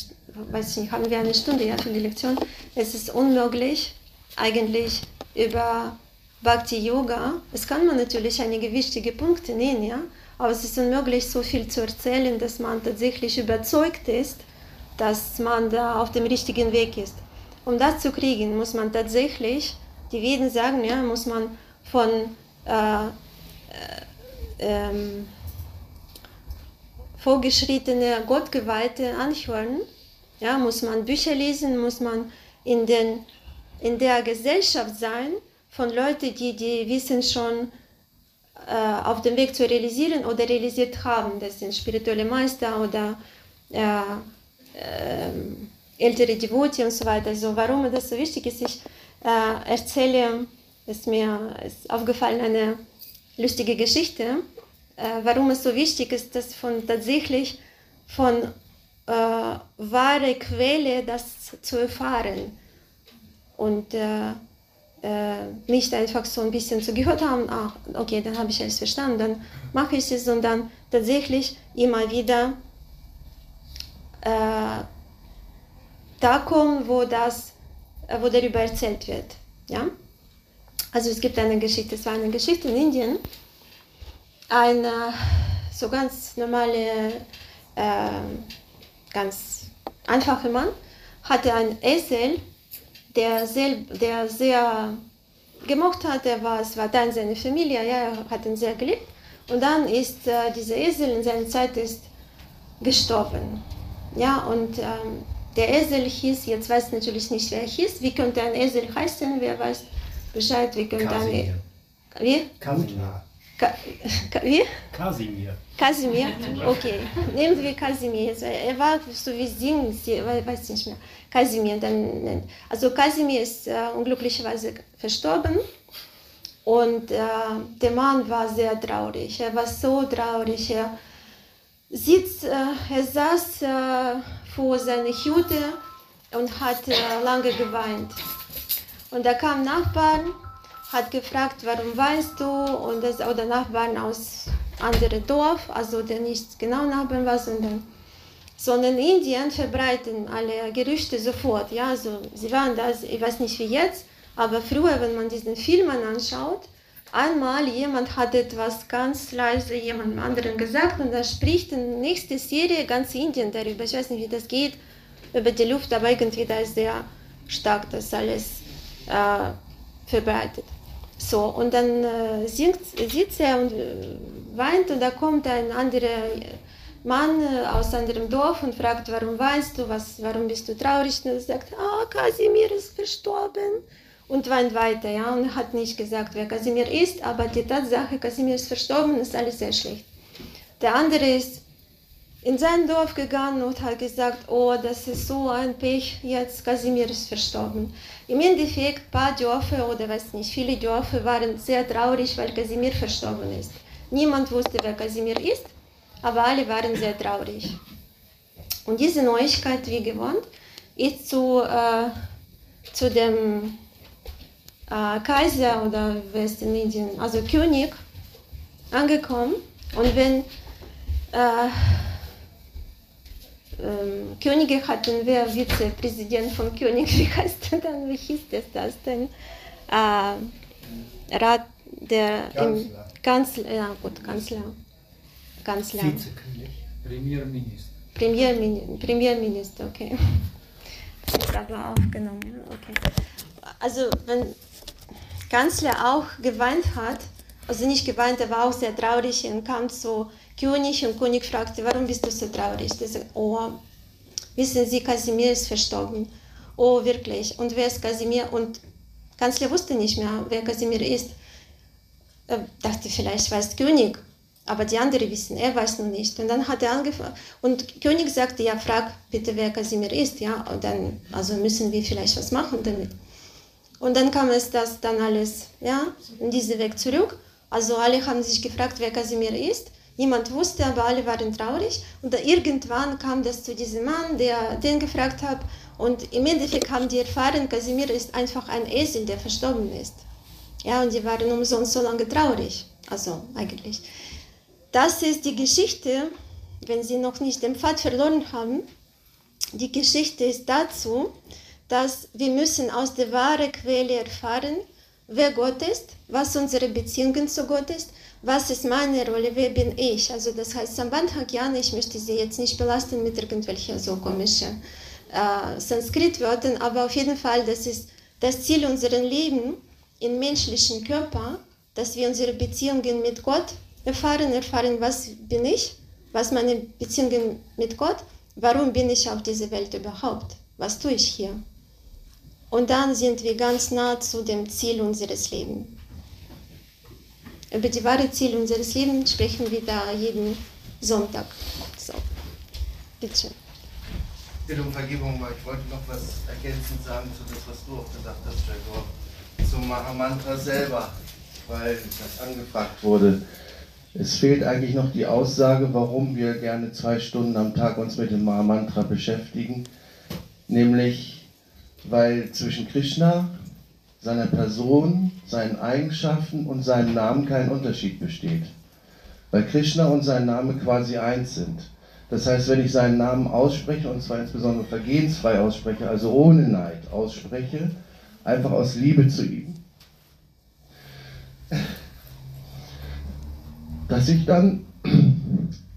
weiß ich nicht, haben wir eine Stunde ja für die Lektion. Es ist unmöglich, eigentlich über Bhakti Yoga. Es kann man natürlich einige wichtige Punkte nennen, ja, aber es ist unmöglich, so viel zu erzählen, dass man tatsächlich überzeugt ist, dass man da auf dem richtigen Weg ist. Um das zu kriegen, muss man tatsächlich, die Veden sagen, ja, muss man von äh, äh, ähm, vorgeschrittene Gottgeweihte anhören, ja, muss man Bücher lesen, muss man in, den, in der Gesellschaft sein von Leuten, die, die Wissen schon äh, auf dem Weg zu realisieren oder realisiert haben. Das sind spirituelle Meister oder äh, äh, ältere Devotee und so weiter. Also warum das so wichtig ist, ich äh, erzähle, ist mir ist aufgefallen eine lustige Geschichte, äh, warum es so wichtig ist, dass von tatsächlich von äh, wahre Quelle das zu erfahren. Und äh, äh, nicht einfach so ein bisschen zu gehört haben, ach, okay, dann habe ich alles verstanden, dann mache ich es, sondern tatsächlich immer wieder äh, da kommen, wo, das, wo darüber erzählt wird. Ja? Also es gibt eine Geschichte, es war eine Geschichte in Indien, ein so ganz normale, äh, ganz einfacher Mann hatte einen Esel, der sehr, der sehr gemocht hat, er war, es war dann seine Familie, ja, er hat ihn sehr geliebt. Und dann ist äh, dieser Esel in seiner Zeit ist gestorben. Ja, und ähm, der Esel hieß, jetzt weiß ich natürlich nicht, wer er hieß. Wie könnte ein Esel heißen? Wer weiß Bescheid? Wie könnte ein. Wie? Kasimir. Ka, Ka, wie? Kasimir. Kasimir? Okay. Nehmen wir Kasimir. Er war so wie Sing, weiß nicht mehr. Kasimir dann nennt. Also Kasimir ist äh, unglücklicherweise verstorben. Und äh, der Mann war sehr traurig. Er war so traurig. Er, sitzt, äh, er saß äh, vor seiner Hütte und hat äh, lange geweint. Und da kam Nachbarn, hat gefragt, warum weinst du? Und das, oder Nachbarn aus anderem Dorf, also der nicht genau Nachbarn war, sondern, sondern in Indien verbreiten alle Gerüchte sofort. Ja, also sie waren das, ich weiß nicht wie jetzt, aber früher, wenn man diesen Film anschaut, einmal jemand hat etwas ganz leise jemandem anderen gesagt und da spricht in der nächsten Serie ganz Indien darüber. Ich weiß nicht, wie das geht, über die Luft, aber irgendwie da ist sehr stark das alles äh, verbreitet. So, und dann äh, singt, sitzt er und äh, weint und da kommt ein anderer Mann äh, aus einem Dorf und fragt, warum weinst du, was, warum bist du traurig? Und er sagt, ah, Kasimir ist verstorben und weint weiter, ja, und hat nicht gesagt, wer Kasimir ist, aber die Tatsache, Kasimir ist verstorben, ist alles sehr schlecht. Der andere ist in sein Dorf gegangen und hat gesagt, oh, das ist so ein Pech, jetzt Kasimir ist verstorben. Im Endeffekt, ein paar Dörfer oder weiß nicht, viele Dörfer waren sehr traurig, weil Kasimir verstorben ist. Niemand wusste, wer Kasimir ist, aber alle waren sehr traurig. Und diese Neuigkeit, wie gewohnt, ist zu, äh, zu dem äh, Kaiser oder Westindien, also König, angekommen. Und wenn äh, ähm, Könige hatten, wer Vizepräsident von König, [LAUGHS] wie heißt dann, wie hieß das, das denn? Äh, Rat der Kanzler. Kanzler, ja gut, Kanzler. Kanzler. Vizekönig. Premierminister. Premierminister, Premierminister, okay. Ich habe aufgenommen, okay. Also wenn Kanzler auch geweint hat, also nicht geweint, er war auch sehr traurig und kam zu König und König fragte, warum bist du so traurig? Der sagt, oh, wissen Sie, Kasimir ist verstorben. Oh, wirklich. Und wer ist Kasimir? Und Kanzler wusste nicht mehr, wer Kasimir ist. Er dachte, vielleicht weiß König, aber die anderen wissen, er weiß noch nicht. Und dann hat er angefangen. Und König sagte, ja, frag bitte, wer Kasimir ist. Ja, und dann also müssen wir vielleicht was machen damit. Und dann kam es das dann alles, ja, in diesen Weg zurück. Also alle haben sich gefragt, wer Kasimir ist. Niemand wusste, aber alle waren traurig. Und irgendwann kam das zu diesem Mann, der den gefragt hat. Und im Endeffekt haben die erfahren, Kasimir ist einfach ein Esel, der verstorben ist. Ja, und die waren umsonst so lange traurig. Also eigentlich. Das ist die Geschichte, wenn Sie noch nicht den Pfad verloren haben. Die Geschichte ist dazu, dass wir müssen aus der wahren Quelle erfahren, wer Gott ist, was unsere Beziehungen zu Gott ist, was ist meine Rolle, wer bin ich. Also das heißt, Sambandhagyan, ich möchte Sie jetzt nicht belasten mit irgendwelchen so komischen äh, Sanskrit-Wörtern, aber auf jeden Fall, das ist das Ziel unseres Lebens im menschlichen Körper, dass wir unsere Beziehungen mit Gott erfahren, erfahren, was bin ich, was meine Beziehungen mit Gott, warum bin ich auf dieser Welt überhaupt, was tue ich hier. Und dann sind wir ganz nah zu dem Ziel unseres Lebens. Über die wahre Ziel unseres Lebens sprechen wir da jeden Sonntag. So, bitte schön. Bitte um Vergebung, weil ich wollte noch was ergänzend sagen zu das, was du auch gesagt hast, Jacob. Zum Mahamantra selber, weil das angefragt wurde. Es fehlt eigentlich noch die Aussage, warum wir gerne zwei Stunden am Tag uns mit dem Mahamantra beschäftigen. Nämlich, weil zwischen Krishna, seiner Person, seinen Eigenschaften und seinem Namen kein Unterschied besteht. Weil Krishna und sein Name quasi eins sind. Das heißt, wenn ich seinen Namen ausspreche, und zwar insbesondere vergehensfrei ausspreche, also ohne Neid ausspreche, einfach aus Liebe zu ihm, dass ich dann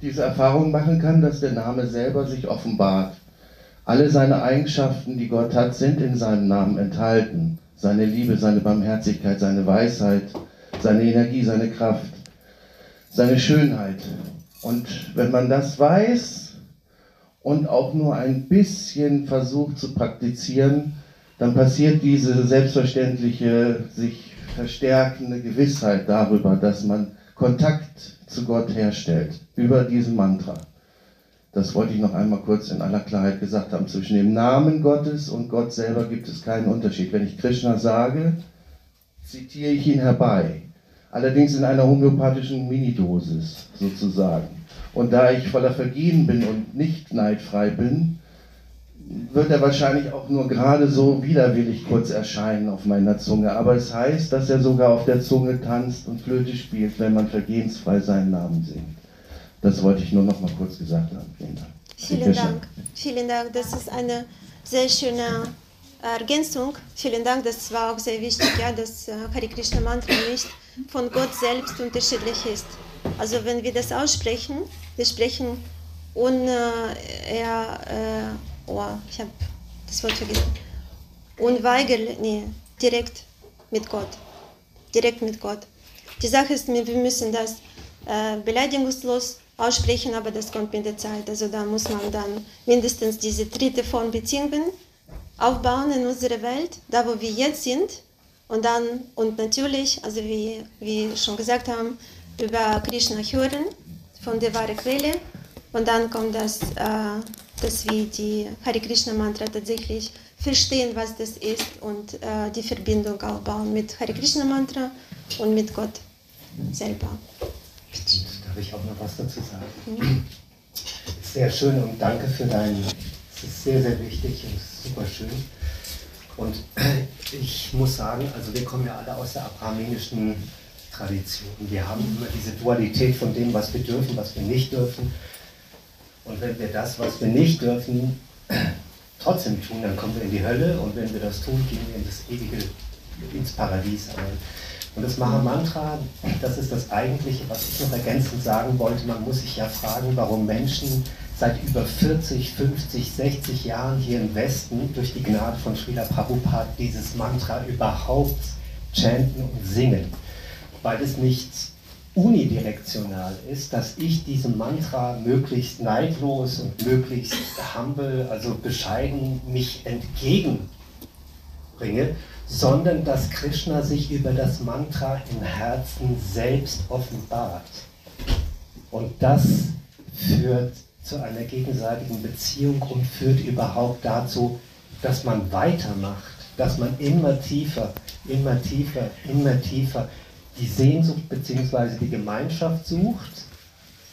diese Erfahrung machen kann, dass der Name selber sich offenbart. Alle seine Eigenschaften, die Gott hat, sind in seinem Namen enthalten. Seine Liebe, seine Barmherzigkeit, seine Weisheit, seine Energie, seine Kraft, seine Schönheit. Und wenn man das weiß und auch nur ein bisschen versucht zu praktizieren, dann passiert diese selbstverständliche, sich verstärkende Gewissheit darüber, dass man Kontakt zu Gott herstellt über diesen Mantra. Das wollte ich noch einmal kurz in aller Klarheit gesagt haben. Zwischen dem Namen Gottes und Gott selber gibt es keinen Unterschied. Wenn ich Krishna sage, zitiere ich ihn herbei. Allerdings in einer homöopathischen Minidosis sozusagen. Und da ich voller Vergehen bin und nicht neidfrei bin, wird er wahrscheinlich auch nur gerade so widerwillig kurz erscheinen auf meiner Zunge. Aber es heißt, dass er sogar auf der Zunge tanzt und Flöte spielt, wenn man vergehensfrei seinen Namen singt. Das wollte ich nur noch mal kurz gesagt haben. Vielen Dank. Vielen Dank. Vielen Dank. Das ist eine sehr schöne Ergänzung. Vielen Dank. Das war auch sehr wichtig, ja, dass Hare Krishna Mantra nicht von Gott selbst unterschiedlich ist. Also wenn wir das aussprechen, wir sprechen un, äh, äh, oh, ich habe das Wort vergessen, unweigerlich, nee, direkt mit Gott. Direkt mit Gott. Die Sache ist, wir müssen das äh, beleidigungslos aussprechen, aber das kommt mit der Zeit. Also da muss man dann mindestens diese dritte Form Beziehungen aufbauen in unserer Welt, da wo wir jetzt sind. Und dann, und natürlich, also wie wir schon gesagt haben, über Krishna hören, von der wahren Quelle. Und dann kommt das, äh, dass wir die Hare Krishna Mantra tatsächlich verstehen, was das ist und äh, die Verbindung aufbauen mit Hare Krishna Mantra und mit Gott selber. Darf ich auch noch was dazu sagen? Mhm. Sehr schön und danke für deinen, es ist sehr, sehr wichtig und super schön. Und ich muss sagen, also wir kommen ja alle aus der abrahaminischen Tradition. Wir haben immer diese Dualität von dem, was wir dürfen, was wir nicht dürfen. Und wenn wir das, was wir nicht dürfen, trotzdem tun, dann kommen wir in die Hölle und wenn wir das tun, gehen wir in das ewige, ins Paradies ein. Und das Mahamantra, das ist das Eigentliche, was ich noch ergänzend sagen wollte. Man muss sich ja fragen, warum Menschen seit über 40, 50, 60 Jahren hier im Westen durch die Gnade von Srila Prabhupada dieses Mantra überhaupt chanten und singen. Weil es nicht unidirektional ist, dass ich diesem Mantra möglichst neidlos und möglichst humble, also bescheiden mich entgegenbringe, sondern dass Krishna sich über das Mantra im Herzen selbst offenbart. Und das führt zu einer gegenseitigen Beziehung und führt überhaupt dazu, dass man weitermacht, dass man immer tiefer, immer tiefer, immer tiefer die Sehnsucht bzw. die Gemeinschaft sucht,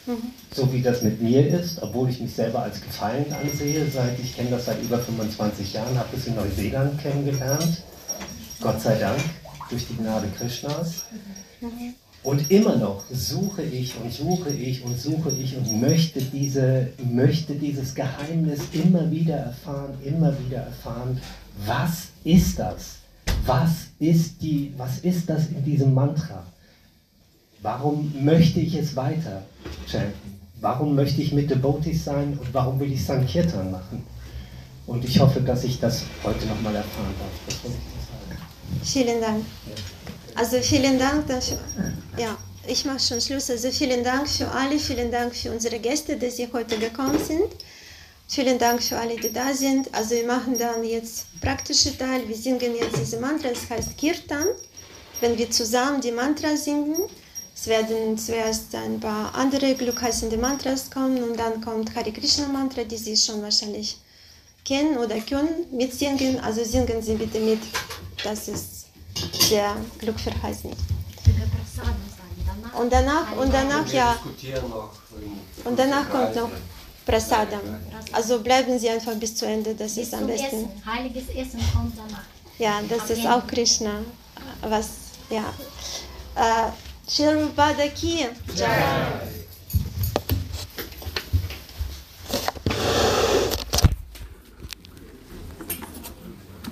mhm. so wie das mit mir ist, obwohl ich mich selber als gefallen ansehe, seit ich kenne das seit über 25 Jahren, habe das in Neuseeland kennengelernt, Gott sei Dank, durch die Gnade Krishnas. Und immer noch suche ich und suche ich und suche ich und möchte, diese, möchte dieses Geheimnis immer wieder erfahren, immer wieder erfahren. Was ist das? Was ist die, was ist das in diesem Mantra? Warum möchte ich es weiter chanten? Warum möchte ich mit Devotees sein und warum will ich Sankirtan machen? Und ich hoffe, dass ich das heute nochmal erfahren darf. Das wollte ich dir sagen. Vielen Dank. Also vielen Dank dafür. Ja, ich mache schon Schluss. Also vielen Dank für alle, vielen Dank für unsere Gäste, dass sie heute gekommen sind. Vielen Dank für alle, die da sind. Also wir machen dann jetzt praktische Teil. Wir singen jetzt diese Mantra, es heißt Kirtan. Wenn wir zusammen die Mantra singen, es werden zuerst ein paar andere glückheißende Mantras kommen und dann kommt Hare Krishna Mantra, die Sie schon wahrscheinlich kennen oder können mitsingen. Also singen Sie bitte mit. Das ist sehr glückverheißend. Und danach, und danach, ja, und danach kommt noch. Prasadam. Also bleiben Sie einfach bis zu Ende, das ist am besten. Heiliges Essen kommt danach. Ja, das ist auch Krishna. Was, ja. Äh, Shri Prabhupada ki Jai.